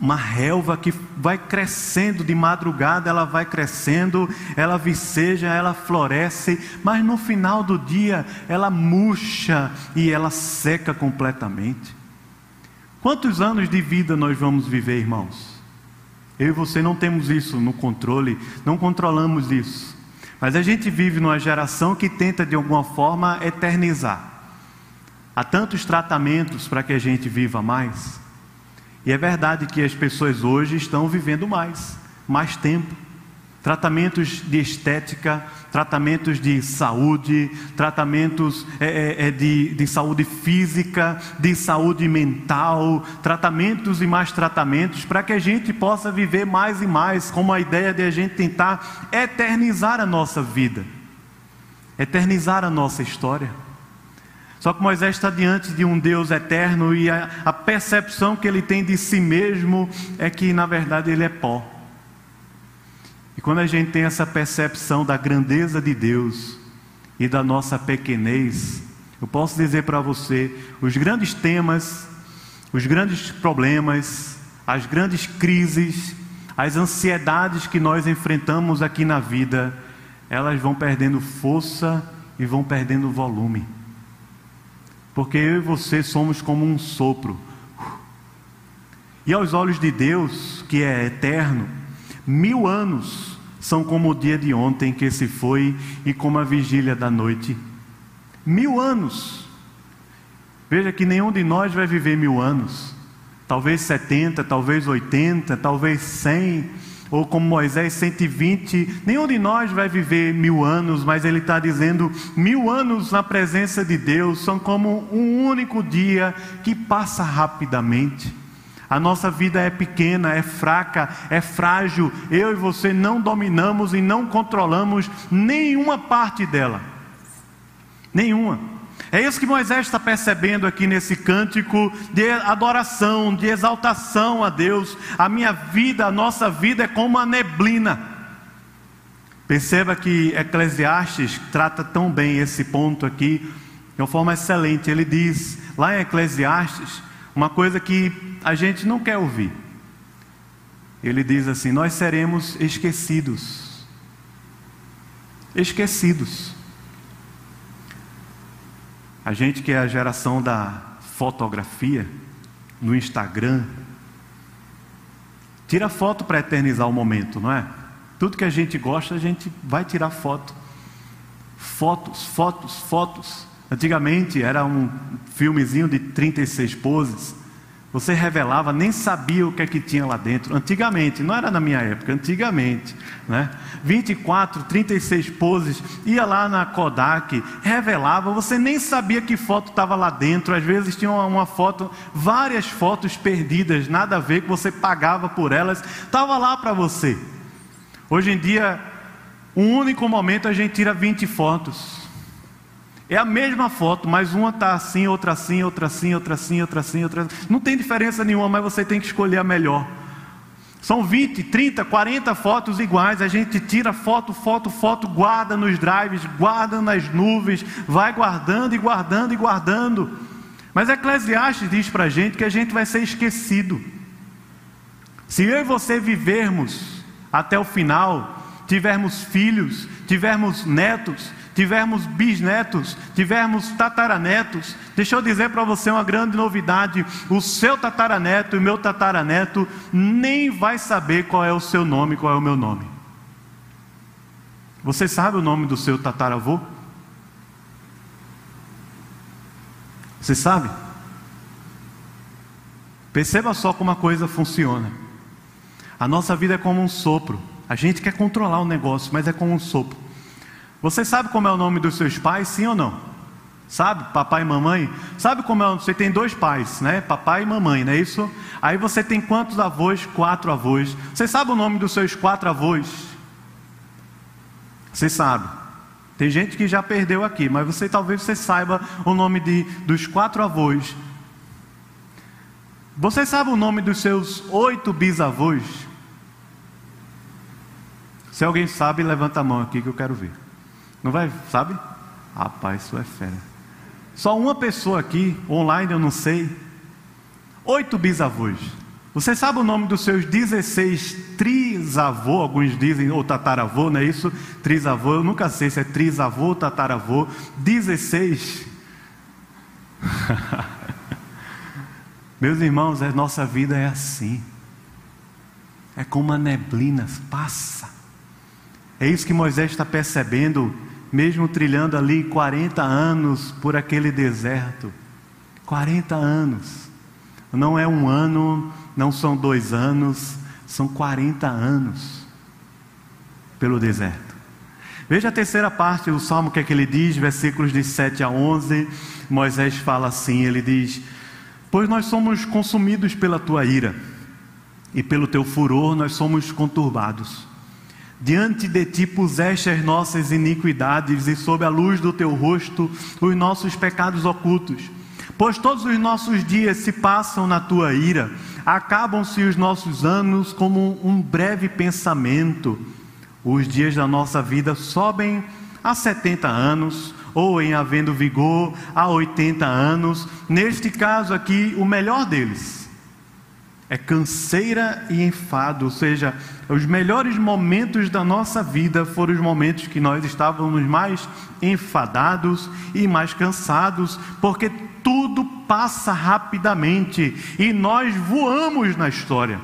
uma relva que vai crescendo de madrugada, ela vai crescendo, ela viceja, ela floresce, mas no final do dia ela murcha e ela seca completamente. Quantos anos de vida nós vamos viver, irmãos? Eu e você não temos isso no controle, não controlamos isso. Mas a gente vive numa geração que tenta de alguma forma eternizar. Há tantos tratamentos para que a gente viva mais. E é verdade que as pessoas hoje estão vivendo mais, mais tempo. Tratamentos de estética, tratamentos de saúde, tratamentos é, é, é, de, de saúde física, de saúde mental, tratamentos e mais tratamentos para que a gente possa viver mais e mais, com a ideia de a gente tentar eternizar a nossa vida, eternizar a nossa história. Só que Moisés está diante de um Deus eterno e a, a percepção que ele tem de si mesmo é que, na verdade, ele é pó. E quando a gente tem essa percepção da grandeza de Deus e da nossa pequenez, eu posso dizer para você: os grandes temas, os grandes problemas, as grandes crises, as ansiedades que nós enfrentamos aqui na vida, elas vão perdendo força e vão perdendo volume. Porque eu e você somos como um sopro. E aos olhos de Deus, que é eterno, mil anos são como o dia de ontem que se foi e como a vigília da noite. Mil anos. Veja que nenhum de nós vai viver mil anos. Talvez 70, talvez 80, talvez 100, ou como Moisés, 120. Nenhum de nós vai viver mil anos, mas ele está dizendo: mil anos na presença de Deus são como um único dia que passa rapidamente. A nossa vida é pequena, é fraca, é frágil. Eu e você não dominamos e não controlamos nenhuma parte dela. Nenhuma. É isso que Moisés está percebendo aqui nesse cântico de adoração, de exaltação a Deus. A minha vida, a nossa vida é como uma neblina. Perceba que Eclesiastes trata tão bem esse ponto aqui, de uma forma excelente. Ele diz lá em Eclesiastes uma coisa que a gente não quer ouvir. Ele diz assim: Nós seremos esquecidos. Esquecidos. A gente que é a geração da fotografia, no Instagram, tira foto para eternizar o momento, não é? Tudo que a gente gosta, a gente vai tirar foto. Fotos, fotos, fotos. Antigamente era um filmezinho de 36 poses. Você revelava, nem sabia o que é que tinha lá dentro. Antigamente, não era na minha época, antigamente, né? 24, 36 poses, ia lá na Kodak, revelava, você nem sabia que foto estava lá dentro. Às vezes tinha uma, uma, foto, várias fotos perdidas, nada a ver, que você pagava por elas, estava lá para você. Hoje em dia, um único momento a gente tira 20 fotos. É a mesma foto, mas uma está assim, outra assim, outra assim, outra assim, outra assim, outra assim. Não tem diferença nenhuma, mas você tem que escolher a melhor. São 20, 30, 40 fotos iguais. A gente tira foto, foto, foto, guarda nos drives, guarda nas nuvens, vai guardando e guardando e guardando. Mas Eclesiastes diz para a gente que a gente vai ser esquecido. Se eu e você vivermos até o final, tivermos filhos, tivermos netos, tivermos bisnetos, tivermos tataranetos, deixa eu dizer para você uma grande novidade: o seu tataraneto e o meu tataraneto nem vai saber qual é o seu nome, qual é o meu nome. Você sabe o nome do seu tataravô? Você sabe? Perceba só como a coisa funciona. A nossa vida é como um sopro. A gente quer controlar o negócio, mas é como um sopro. Você sabe como é o nome dos seus pais, sim ou não? Sabe, papai e mamãe? Sabe como é? Você tem dois pais, né? Papai e mamãe, não é isso? Aí você tem quantos avós? Quatro avós. Você sabe o nome dos seus quatro avós? Você sabe. Tem gente que já perdeu aqui, mas você talvez você saiba o nome de, dos quatro avós. Você sabe o nome dos seus oito bisavós? Se alguém sabe, levanta a mão aqui que eu quero ver. Não vai, sabe? Rapaz, isso é fera. Só uma pessoa aqui, online eu não sei. Oito bisavôs. Você sabe o nome dos seus 16 trisavô, alguns dizem, ou tataravô, não é isso? Trisavô, eu nunca sei se é trisavô ou tataravô. 16. Meus irmãos, a nossa vida é assim. É como a neblina, passa. É isso que Moisés está percebendo mesmo trilhando ali 40 anos por aquele deserto. 40 anos. Não é um ano, não são dois anos, são 40 anos pelo deserto. Veja a terceira parte do salmo, que é que ele diz, versículos de 7 a 11. Moisés fala assim: ele diz: Pois nós somos consumidos pela tua ira, e pelo teu furor nós somos conturbados. Diante de ti puseste as nossas iniquidades e sob a luz do teu rosto os nossos pecados ocultos. Pois todos os nossos dias se passam na tua ira, acabam-se os nossos anos como um breve pensamento. Os dias da nossa vida sobem a 70 anos, ou em havendo vigor a 80 anos. Neste caso aqui, o melhor deles é canseira e enfado, ou seja, os melhores momentos da nossa vida foram os momentos que nós estávamos mais enfadados e mais cansados, porque tudo passa rapidamente e nós voamos na história.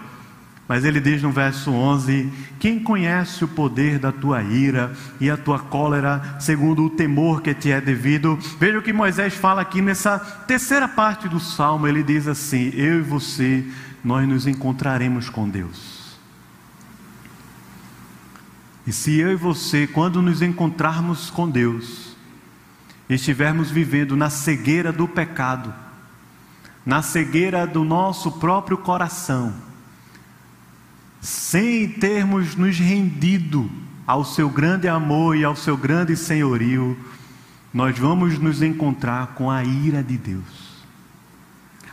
Mas ele diz no verso 11: Quem conhece o poder da tua ira e a tua cólera, segundo o temor que te é devido? Veja o que Moisés fala aqui nessa terceira parte do salmo. Ele diz assim: Eu e você, nós nos encontraremos com Deus. E se eu e você, quando nos encontrarmos com Deus, estivermos vivendo na cegueira do pecado, na cegueira do nosso próprio coração, sem termos nos rendido ao seu grande amor e ao seu grande senhorio, nós vamos nos encontrar com a ira de Deus.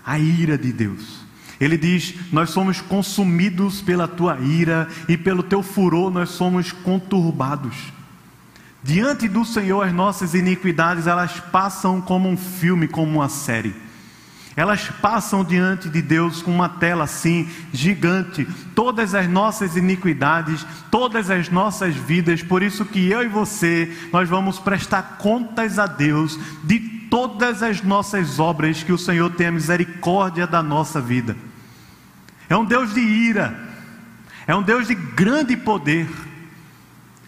A ira de Deus. Ele diz: Nós somos consumidos pela tua ira e pelo teu furor nós somos conturbados. Diante do Senhor, as nossas iniquidades elas passam como um filme, como uma série. Elas passam diante de Deus com uma tela assim, gigante, todas as nossas iniquidades, todas as nossas vidas, por isso que eu e você, nós vamos prestar contas a Deus de todas as nossas obras, que o Senhor tenha misericórdia da nossa vida. É um Deus de ira, é um Deus de grande poder,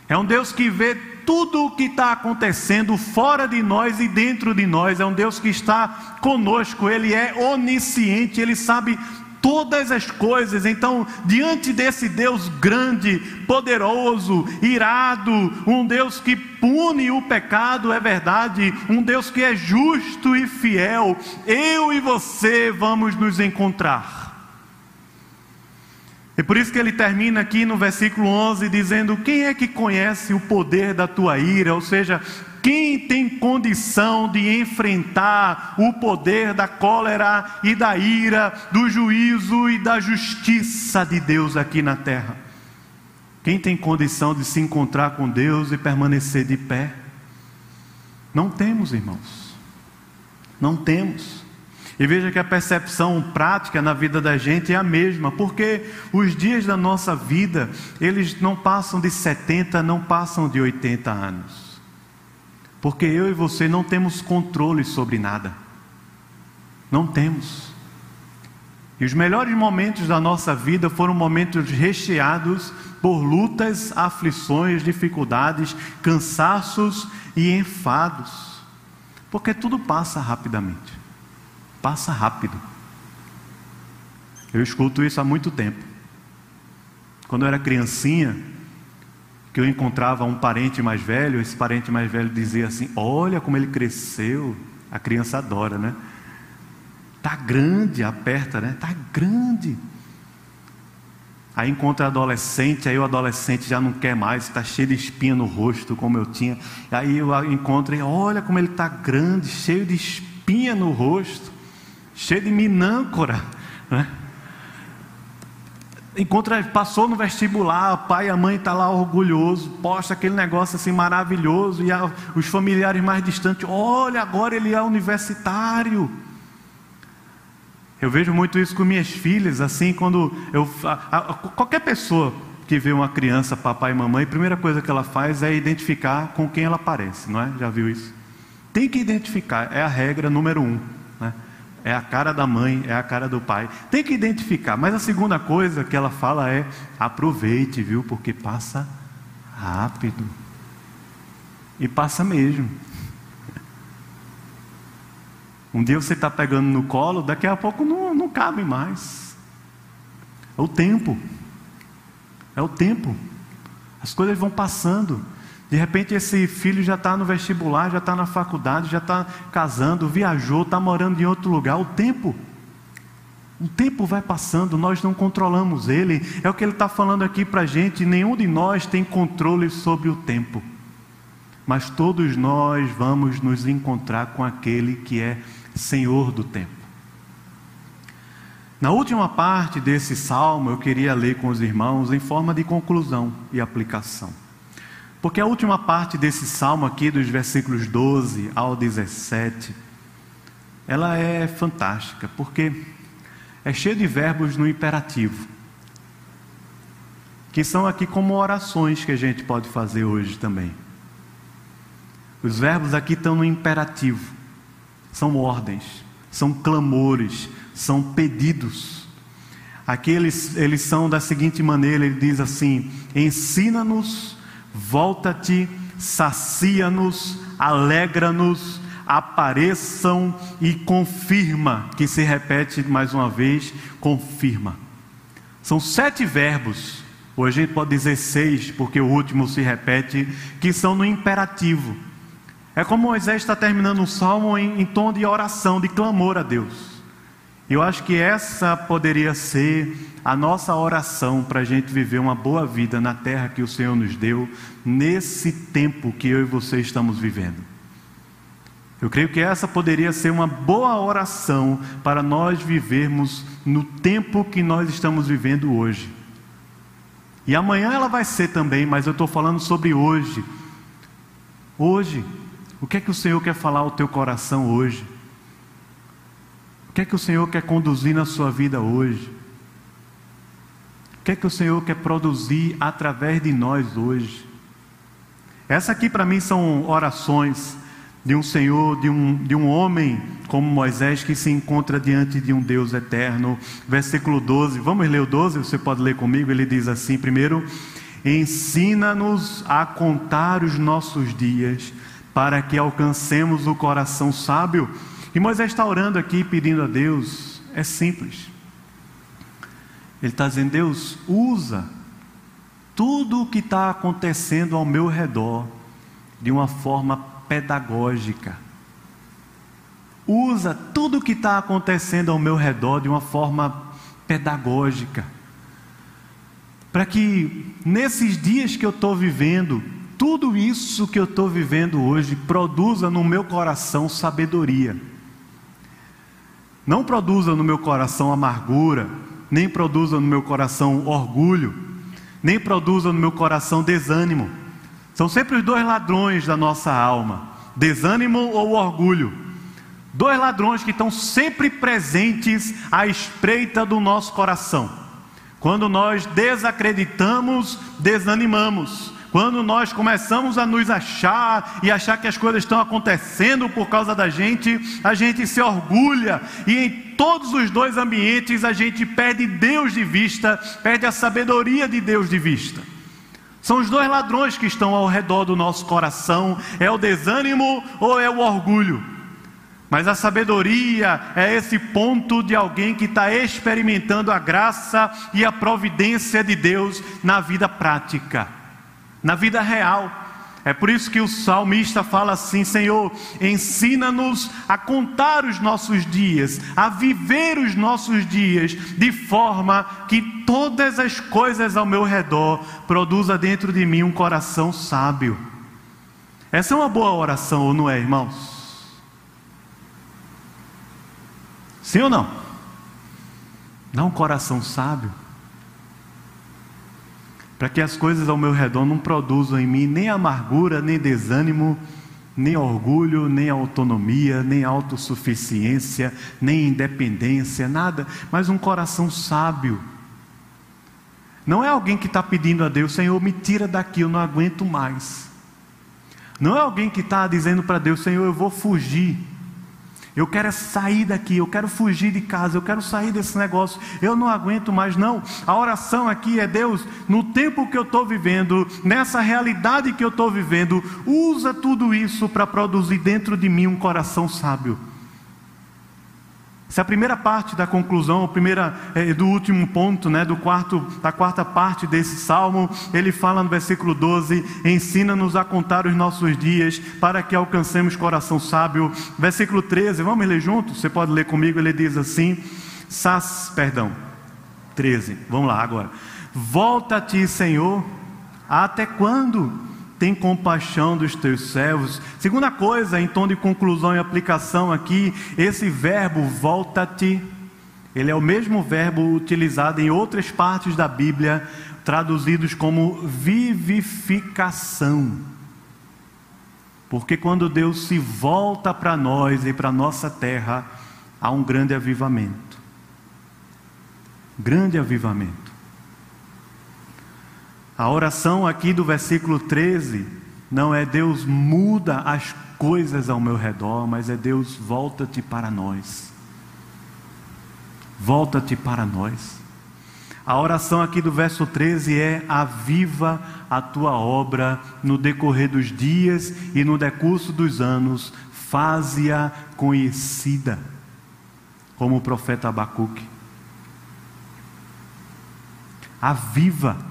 é um Deus que vê tudo o que está acontecendo fora de nós e dentro de nós. É um Deus que está conosco, Ele é onisciente, Ele sabe todas as coisas. Então, diante desse Deus grande, poderoso, irado, um Deus que pune o pecado, é verdade, um Deus que é justo e fiel, eu e você vamos nos encontrar. E por isso que ele termina aqui no versículo 11 dizendo: Quem é que conhece o poder da tua ira? Ou seja, quem tem condição de enfrentar o poder da cólera e da ira, do juízo e da justiça de Deus aqui na terra? Quem tem condição de se encontrar com Deus e permanecer de pé? Não temos, irmãos. Não temos. E veja que a percepção prática na vida da gente é a mesma, porque os dias da nossa vida, eles não passam de 70, não passam de 80 anos. Porque eu e você não temos controle sobre nada. Não temos. E os melhores momentos da nossa vida foram momentos recheados por lutas, aflições, dificuldades, cansaços e enfados. Porque tudo passa rapidamente passa rápido. Eu escuto isso há muito tempo. Quando eu era criancinha, que eu encontrava um parente mais velho, esse parente mais velho dizia assim: Olha como ele cresceu. A criança adora, né? Tá grande, aperta, né? Tá grande. Aí encontra adolescente, aí o adolescente já não quer mais, está cheio de espinha no rosto, como eu tinha. Aí eu encontro, olha como ele está grande, cheio de espinha no rosto cheio de minâncora, né? Encontra, passou no vestibular, o pai e a mãe estão tá lá orgulhoso, posta aquele negócio assim maravilhoso, e a, os familiares mais distantes, olha, agora ele é universitário. Eu vejo muito isso com minhas filhas, assim, quando eu. A, a, qualquer pessoa que vê uma criança, papai e mamãe, a primeira coisa que ela faz é identificar com quem ela parece, não é? Já viu isso? Tem que identificar, é a regra número um. Né? É a cara da mãe, é a cara do pai. Tem que identificar. Mas a segunda coisa que ela fala é: aproveite, viu? Porque passa rápido. E passa mesmo. Um dia você está pegando no colo, daqui a pouco não, não cabe mais. É o tempo. É o tempo. As coisas vão passando. De repente esse filho já está no vestibular, já está na faculdade, já está casando, viajou, está morando em outro lugar. O tempo, o tempo vai passando, nós não controlamos ele. É o que ele está falando aqui para a gente. Nenhum de nós tem controle sobre o tempo, mas todos nós vamos nos encontrar com aquele que é Senhor do tempo. Na última parte desse salmo, eu queria ler com os irmãos em forma de conclusão e aplicação. Porque a última parte desse salmo aqui, dos versículos 12 ao 17, ela é fantástica, porque é cheio de verbos no imperativo, que são aqui como orações que a gente pode fazer hoje também. Os verbos aqui estão no imperativo, são ordens, são clamores, são pedidos. Aqui eles, eles são da seguinte maneira: ele diz assim: ensina-nos, volta-te, sacia-nos, alegra-nos, apareçam e confirma, que se repete mais uma vez, confirma. São sete verbos, hoje a gente pode dizer seis, porque o último se repete, que são no imperativo. É como Moisés está terminando um salmo em, em tom de oração, de clamor a Deus. Eu acho que essa poderia ser a nossa oração para a gente viver uma boa vida na terra que o Senhor nos deu, nesse tempo que eu e você estamos vivendo. Eu creio que essa poderia ser uma boa oração para nós vivermos no tempo que nós estamos vivendo hoje. E amanhã ela vai ser também, mas eu estou falando sobre hoje. Hoje, o que é que o Senhor quer falar ao teu coração hoje? O que é que o Senhor quer conduzir na sua vida hoje? O que é que o Senhor quer produzir através de nós hoje? Essa aqui para mim são orações de um Senhor, de um, de um homem como Moisés que se encontra diante de um Deus eterno. Versículo 12, vamos ler o 12, você pode ler comigo. Ele diz assim: primeiro, ensina-nos a contar os nossos dias para que alcancemos o coração sábio. E Moisés está orando aqui pedindo a Deus, é simples. Ele está dizendo: Deus, usa tudo o que está acontecendo ao meu redor de uma forma pedagógica. Usa tudo o que está acontecendo ao meu redor de uma forma pedagógica. Para que nesses dias que eu estou vivendo, tudo isso que eu estou vivendo hoje produza no meu coração sabedoria. Não produza no meu coração amargura, nem produza no meu coração orgulho, nem produza no meu coração desânimo são sempre os dois ladrões da nossa alma: desânimo ou orgulho. Dois ladrões que estão sempre presentes à espreita do nosso coração. Quando nós desacreditamos, desanimamos. Quando nós começamos a nos achar e achar que as coisas estão acontecendo por causa da gente, a gente se orgulha e em todos os dois ambientes a gente perde Deus de vista, perde a sabedoria de Deus de vista. São os dois ladrões que estão ao redor do nosso coração: é o desânimo ou é o orgulho. Mas a sabedoria é esse ponto de alguém que está experimentando a graça e a providência de Deus na vida prática, na vida real. É por isso que o salmista fala assim: Senhor, ensina-nos a contar os nossos dias, a viver os nossos dias, de forma que todas as coisas ao meu redor produza dentro de mim um coração sábio. Essa é uma boa oração, ou não é, irmãos? Sim ou não? Dá um coração sábio para que as coisas ao meu redor não produzam em mim nem amargura, nem desânimo, nem orgulho, nem autonomia, nem autossuficiência, nem independência, nada, mas um coração sábio. Não é alguém que está pedindo a Deus, Senhor, me tira daqui, eu não aguento mais. Não é alguém que está dizendo para Deus, Senhor, eu vou fugir. Eu quero sair daqui, eu quero fugir de casa, eu quero sair desse negócio, eu não aguento mais, não. A oração aqui é: Deus, no tempo que eu estou vivendo, nessa realidade que eu estou vivendo, usa tudo isso para produzir dentro de mim um coração sábio. Essa é a primeira parte da conclusão, a primeira é, do último ponto, né, do quarto, da quarta parte desse salmo. Ele fala no versículo 12: Ensina-nos a contar os nossos dias para que alcancemos coração sábio. Versículo 13, vamos ler juntos? Você pode ler comigo? Ele diz assim: Sas, perdão, 13, vamos lá agora. Volta-te, Senhor, até quando? Tem compaixão dos teus servos. Segunda coisa, em tom de conclusão e aplicação aqui, esse verbo volta-te, ele é o mesmo verbo utilizado em outras partes da Bíblia, traduzidos como vivificação. Porque quando Deus se volta para nós e para nossa terra, há um grande avivamento. Grande avivamento. A oração aqui do versículo 13 não é Deus muda as coisas ao meu redor, mas é Deus volta-te para nós. Volta-te para nós. A oração aqui do verso 13 é: Aviva a tua obra no decorrer dos dias e no decurso dos anos, faze-a conhecida, como o profeta Abacuque. Aviva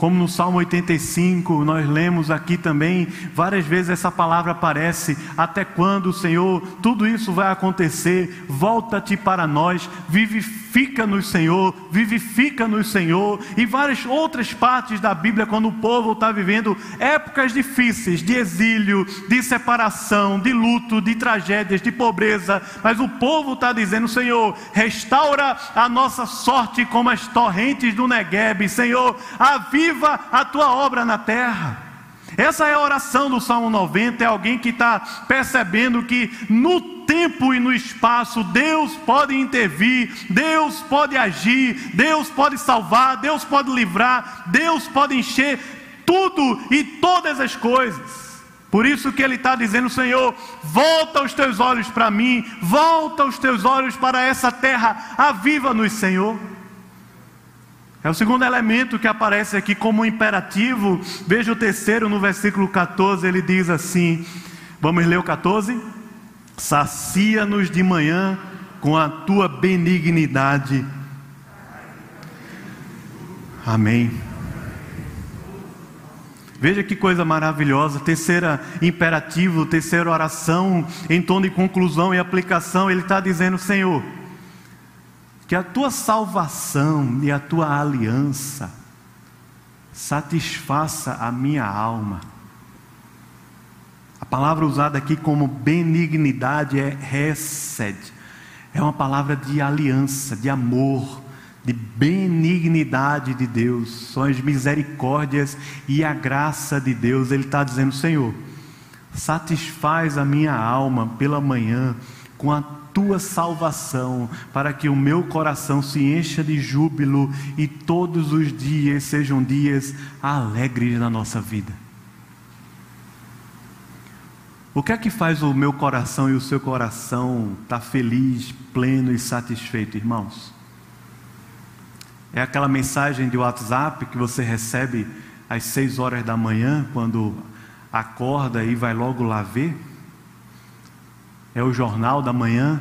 como no Salmo 85, nós lemos aqui também, várias vezes essa palavra aparece: até quando, Senhor, tudo isso vai acontecer? Volta-te para nós, vivifica-nos, Senhor, vivifica-nos, Senhor. E várias outras partes da Bíblia, quando o povo está vivendo épocas difíceis, de exílio, de separação, de luto, de tragédias, de pobreza, mas o povo está dizendo: Senhor, restaura a nossa sorte como as torrentes do Negueb, Senhor, aviva viva a tua obra na terra. Essa é a oração do Salmo 90. É alguém que está percebendo que no tempo e no espaço Deus pode intervir, Deus pode agir, Deus pode salvar, Deus pode livrar, Deus pode encher tudo e todas as coisas. Por isso que ele está dizendo, Senhor, volta os teus olhos para mim, volta os teus olhos para essa terra, aviva-nos, Senhor. É o segundo elemento que aparece aqui como imperativo. Veja o terceiro no versículo 14, ele diz assim: Vamos ler o 14? Sacia-nos de manhã com a tua benignidade. Amém. Veja que coisa maravilhosa. Terceira imperativo, terceira oração, em tom de conclusão e aplicação, ele está dizendo: Senhor que a tua salvação e a tua aliança satisfaça a minha alma. A palavra usada aqui como benignidade é resed. É uma palavra de aliança, de amor, de benignidade de Deus. São as misericórdias e a graça de Deus. Ele está dizendo: Senhor, satisfaz a minha alma pela manhã com a tua salvação, para que o meu coração se encha de júbilo e todos os dias sejam dias alegres na nossa vida. O que é que faz o meu coração e o seu coração estar tá feliz, pleno e satisfeito, irmãos? É aquela mensagem de WhatsApp que você recebe às seis horas da manhã, quando acorda e vai logo lá ver? É o jornal da manhã?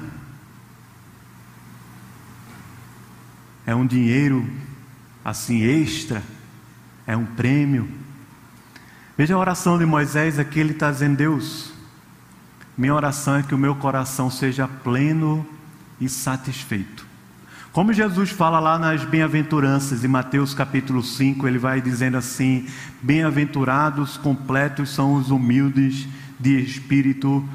É um dinheiro assim extra? É um prêmio? Veja a oração de Moisés aqui, ele está dizendo: Deus, minha oração é que o meu coração seja pleno e satisfeito. Como Jesus fala lá nas bem-aventuranças, em Mateus capítulo 5, ele vai dizendo assim: Bem-aventurados, completos são os humildes de espírito,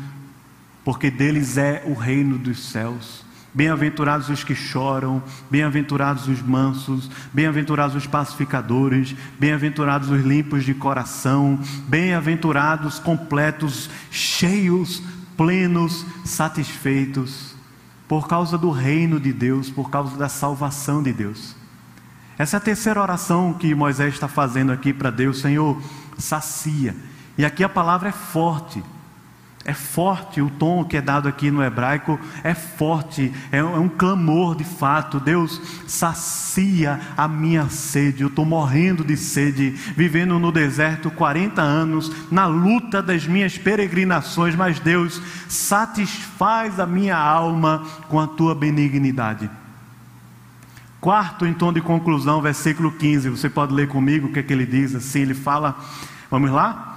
porque deles é o reino dos céus. Bem-aventurados os que choram, bem-aventurados os mansos, bem-aventurados os pacificadores, bem-aventurados os limpos de coração, bem-aventurados completos, cheios, plenos, satisfeitos, por causa do reino de Deus, por causa da salvação de Deus. Essa é a terceira oração que Moisés está fazendo aqui para Deus, Senhor, sacia. E aqui a palavra é forte. É forte o tom que é dado aqui no hebraico, é forte, é, é um clamor de fato. Deus sacia a minha sede. Eu estou morrendo de sede, vivendo no deserto 40 anos, na luta das minhas peregrinações, mas Deus satisfaz a minha alma com a tua benignidade. Quarto, em tom de conclusão, versículo 15. Você pode ler comigo o que, é que ele diz assim? Ele fala, vamos lá?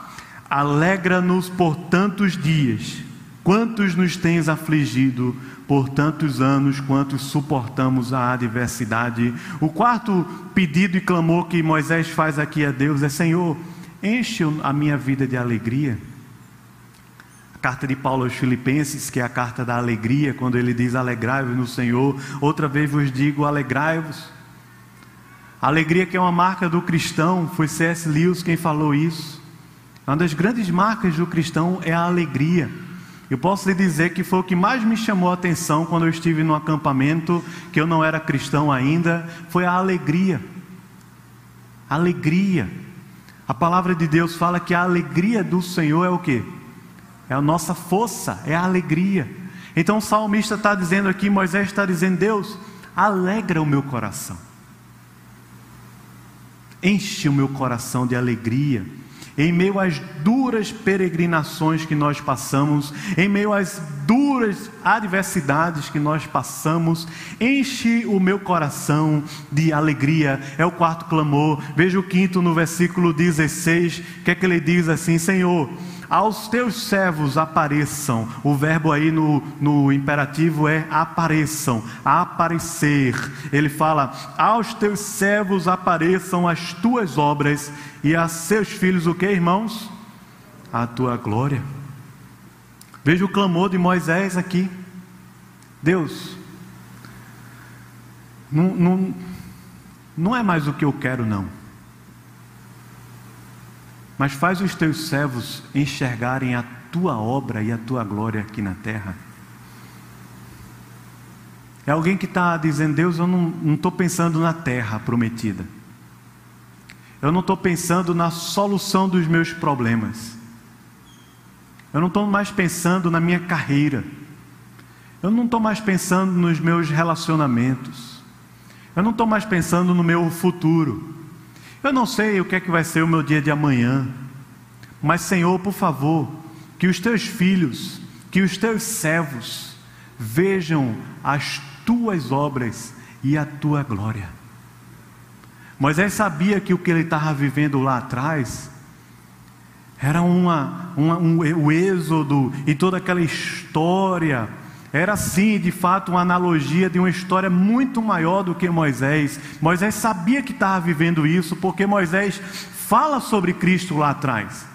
Alegra-nos por tantos dias, quantos nos tens afligido por tantos anos, quantos suportamos a adversidade. O quarto pedido e clamor que Moisés faz aqui a Deus é: Senhor, enche a minha vida de alegria. A carta de Paulo aos Filipenses, que é a carta da alegria, quando ele diz: Alegrai-vos no Senhor, outra vez vos digo: alegrai-vos. Alegria que é uma marca do cristão, foi C.S. Lewis quem falou isso. Uma das grandes marcas do cristão é a alegria. Eu posso lhe dizer que foi o que mais me chamou a atenção quando eu estive no acampamento, que eu não era cristão ainda, foi a alegria. Alegria. A palavra de Deus fala que a alegria do Senhor é o que? É a nossa força, é a alegria. Então o salmista está dizendo aqui, Moisés está dizendo, Deus, alegra o meu coração. Enche o meu coração de alegria em meio às duras peregrinações que nós passamos, em meio às duras adversidades que nós passamos, enche o meu coração de alegria. É o quarto clamor. Veja o quinto no versículo 16, que é que ele diz assim: Senhor, aos teus servos apareçam. O verbo aí no, no imperativo é apareçam, aparecer. Ele fala: aos teus servos apareçam as tuas obras e a seus filhos o que, irmãos? A tua glória. Veja o clamor de Moisés aqui. Deus, não, não, não é mais o que eu quero, não. Mas faz os teus servos enxergarem a tua obra e a tua glória aqui na terra. É alguém que está dizendo, Deus, eu não estou pensando na terra prometida. Eu não estou pensando na solução dos meus problemas. Eu não estou mais pensando na minha carreira. Eu não estou mais pensando nos meus relacionamentos. Eu não estou mais pensando no meu futuro. Eu não sei o que é que vai ser o meu dia de amanhã. Mas, Senhor, por favor, que os teus filhos, que os teus servos vejam as tuas obras e a tua glória. Moisés sabia que o que ele estava vivendo lá atrás era uma, uma um, o êxodo e toda aquela história. Era sim, de fato, uma analogia de uma história muito maior do que Moisés. Moisés sabia que estava vivendo isso, porque Moisés fala sobre Cristo lá atrás.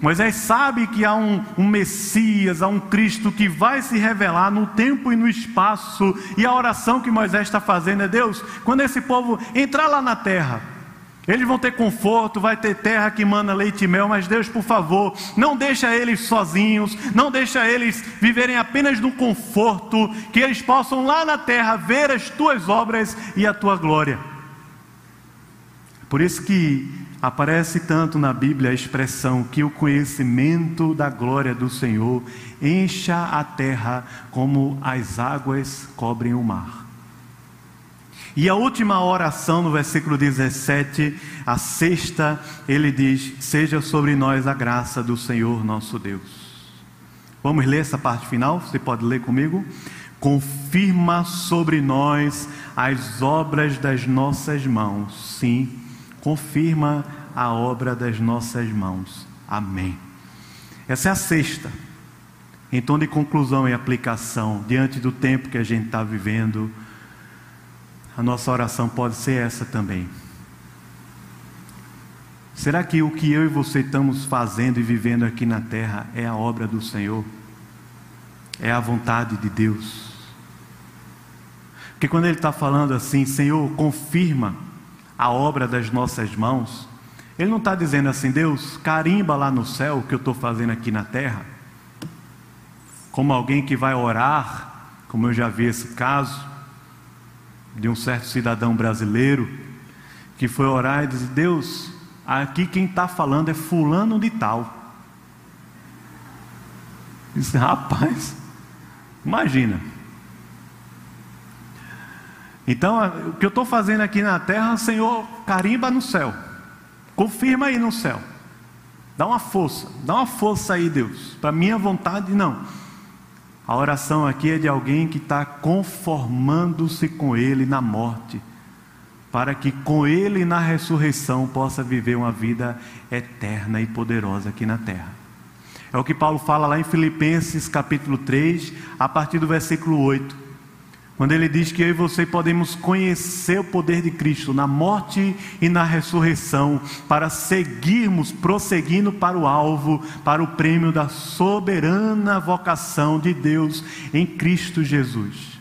Moisés sabe que há um, um, Messias, há um Cristo que vai se revelar no tempo e no espaço, e a oração que Moisés está fazendo é: Deus, quando esse povo entrar lá na terra, eles vão ter conforto, vai ter terra que mana leite e mel, mas Deus, por favor, não deixa eles sozinhos, não deixa eles viverem apenas no conforto, que eles possam lá na terra ver as tuas obras e a tua glória. Por isso que Aparece tanto na Bíblia a expressão que o conhecimento da glória do Senhor encha a terra como as águas cobrem o mar. E a última oração, no versículo 17, a sexta, ele diz: Seja sobre nós a graça do Senhor nosso Deus. Vamos ler essa parte final? Você pode ler comigo? Confirma sobre nós as obras das nossas mãos. Sim confirma a obra das nossas mãos. Amém. Essa é a sexta. Em tom de conclusão e aplicação, diante do tempo que a gente está vivendo, a nossa oração pode ser essa também. Será que o que eu e você estamos fazendo e vivendo aqui na terra é a obra do Senhor? É a vontade de Deus? Porque quando ele está falando assim, Senhor, confirma a obra das nossas mãos, ele não está dizendo assim, Deus, carimba lá no céu o que eu estou fazendo aqui na terra, como alguém que vai orar, como eu já vi esse caso, de um certo cidadão brasileiro, que foi orar e disse: Deus, aqui quem está falando é Fulano de Tal. Disse, rapaz, imagina. Então, o que eu estou fazendo aqui na terra, Senhor, carimba no céu. Confirma aí no céu. Dá uma força, dá uma força aí, Deus. Para minha vontade, não. A oração aqui é de alguém que está conformando-se com Ele na morte, para que com Ele na ressurreição possa viver uma vida eterna e poderosa aqui na terra. É o que Paulo fala lá em Filipenses capítulo 3, a partir do versículo 8. Quando ele diz que eu e você podemos conhecer o poder de Cristo na morte e na ressurreição, para seguirmos prosseguindo para o alvo, para o prêmio da soberana vocação de Deus em Cristo Jesus.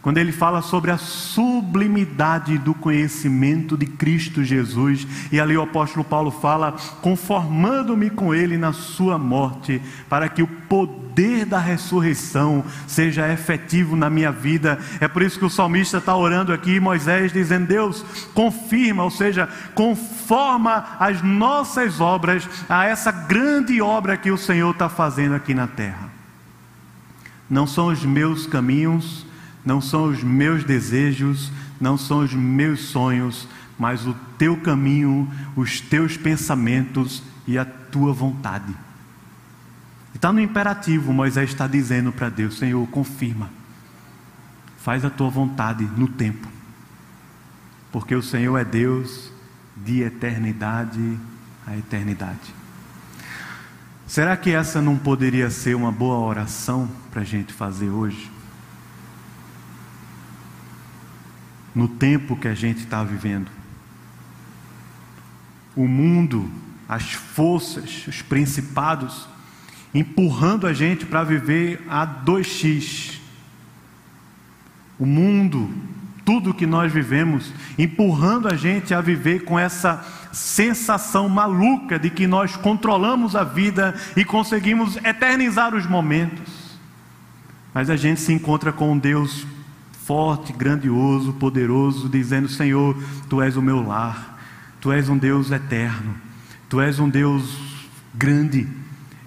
Quando ele fala sobre a sublimidade do conhecimento de Cristo Jesus, e ali o apóstolo Paulo fala, conformando-me com ele na sua morte, para que o poder da ressurreição seja efetivo na minha vida. É por isso que o salmista está orando aqui, Moisés dizendo: Deus, confirma, ou seja, conforma as nossas obras a essa grande obra que o Senhor está fazendo aqui na terra. Não são os meus caminhos, não são os meus desejos, não são os meus sonhos, mas o teu caminho, os teus pensamentos e a tua vontade. Está no imperativo, Moisés está dizendo para Deus: Senhor, confirma, faz a tua vontade no tempo, porque o Senhor é Deus de eternidade a eternidade. Será que essa não poderia ser uma boa oração para a gente fazer hoje? No tempo que a gente está vivendo. O mundo, as forças, os principados, empurrando a gente para viver a 2x. O mundo, tudo que nós vivemos, empurrando a gente a viver com essa sensação maluca de que nós controlamos a vida e conseguimos eternizar os momentos. Mas a gente se encontra com um Deus forte, grandioso, poderoso, dizendo: Senhor, tu és o meu lar, tu és um Deus eterno, tu és um Deus grande.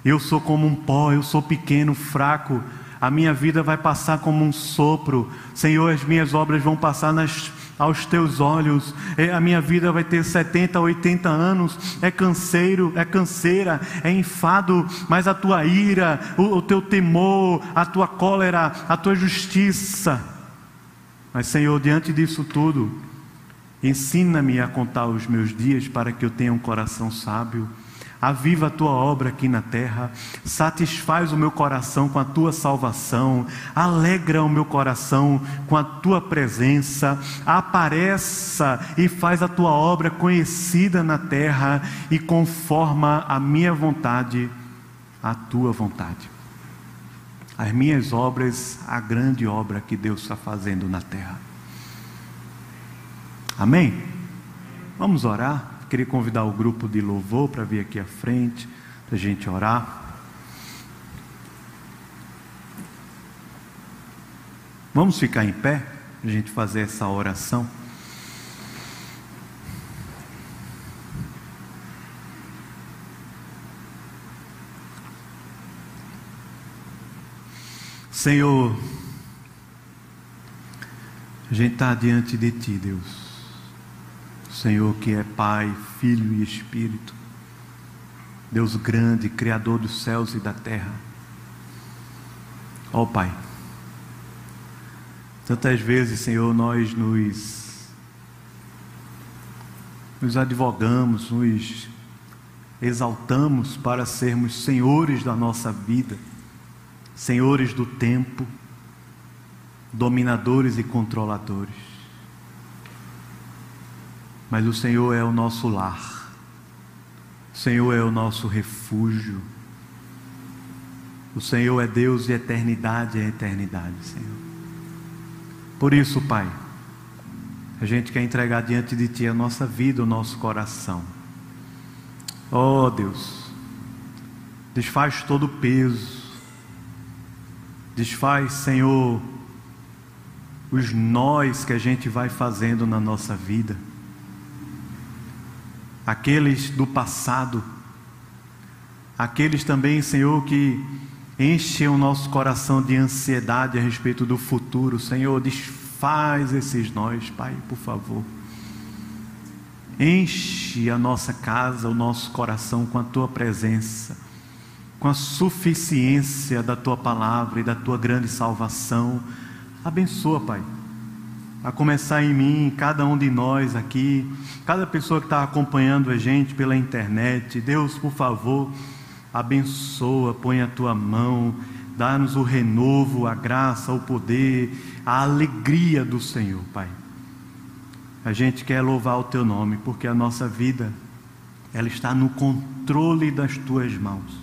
Eu sou como um pó, eu sou pequeno, fraco. A minha vida vai passar como um sopro. Senhor, as minhas obras vão passar nas aos teus olhos. É, a minha vida vai ter 70, 80 anos. É canseiro, é canseira, é enfado, mas a tua ira, o, o teu temor, a tua cólera, a tua justiça. Mas, Senhor, diante disso tudo, ensina-me a contar os meus dias para que eu tenha um coração sábio. Aviva a tua obra aqui na terra, satisfaz o meu coração com a tua salvação, alegra o meu coração com a tua presença, apareça e faz a tua obra conhecida na terra e conforma a minha vontade, a tua vontade. As minhas obras, a grande obra que Deus está fazendo na terra. Amém? Vamos orar? Queria convidar o grupo de louvor para vir aqui à frente, para a gente orar. Vamos ficar em pé, para a gente fazer essa oração. Senhor, a gente está diante de Ti, Deus. Senhor que é Pai, Filho e Espírito, Deus grande, Criador dos céus e da terra. Ó oh, Pai, tantas vezes, Senhor, nós nos, nos advogamos, nos exaltamos para sermos senhores da nossa vida, senhores do tempo, dominadores e controladores mas o Senhor é o nosso lar, o Senhor é o nosso refúgio, o Senhor é Deus de eternidade a eternidade, Senhor. Por isso, Pai, a gente quer entregar diante de Ti a nossa vida, o nosso coração. Oh Deus, desfaz todo o peso, desfaz, Senhor, os nós que a gente vai fazendo na nossa vida aqueles do passado, aqueles também, Senhor, que enchem o nosso coração de ansiedade a respeito do futuro. Senhor, desfaz esses nós, Pai, por favor. Enche a nossa casa, o nosso coração com a tua presença, com a suficiência da tua palavra e da tua grande salvação. Abençoa, Pai a começar em mim, cada um de nós aqui, cada pessoa que está acompanhando a gente pela internet. Deus, por favor, abençoa, põe a tua mão, dá-nos o renovo, a graça, o poder, a alegria do Senhor, Pai. A gente quer louvar o teu nome, porque a nossa vida, ela está no controle das tuas mãos.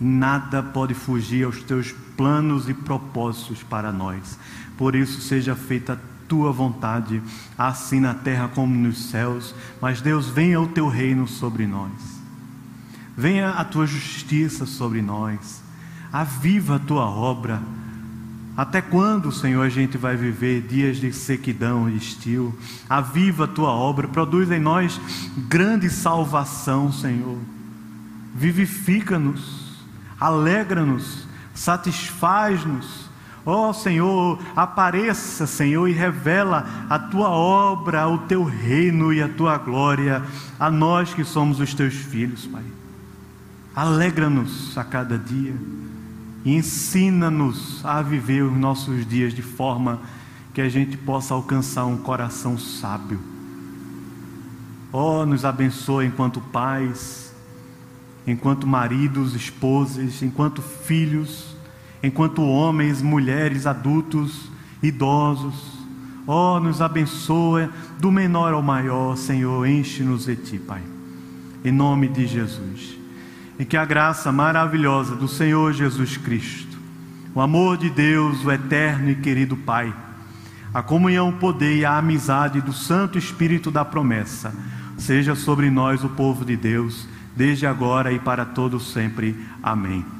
Nada pode fugir aos teus planos e propósitos para nós. Por isso, seja feita a tua vontade, assim na terra como nos céus. Mas, Deus, venha o teu reino sobre nós. Venha a tua justiça sobre nós. Aviva a tua obra. Até quando, Senhor, a gente vai viver dias de sequidão e estio? Aviva a tua obra, produz em nós grande salvação, Senhor. Vivifica-nos, alegra-nos, satisfaz-nos Ó oh, Senhor, apareça, Senhor, e revela a tua obra, o teu reino e a tua glória a nós que somos os teus filhos, Pai. Alegra-nos a cada dia e ensina-nos a viver os nossos dias de forma que a gente possa alcançar um coração sábio. Ó, oh, nos abençoa enquanto pais, enquanto maridos, esposas, enquanto filhos enquanto homens, mulheres, adultos, idosos. Ó, oh, nos abençoa do menor ao maior, Senhor, enche-nos de Ti, Pai. Em nome de Jesus. E que a graça maravilhosa do Senhor Jesus Cristo, o amor de Deus, o eterno e querido Pai, a comunhão, o poder e a amizade do Santo Espírito da promessa, seja sobre nós, o povo de Deus, desde agora e para todos sempre. Amém.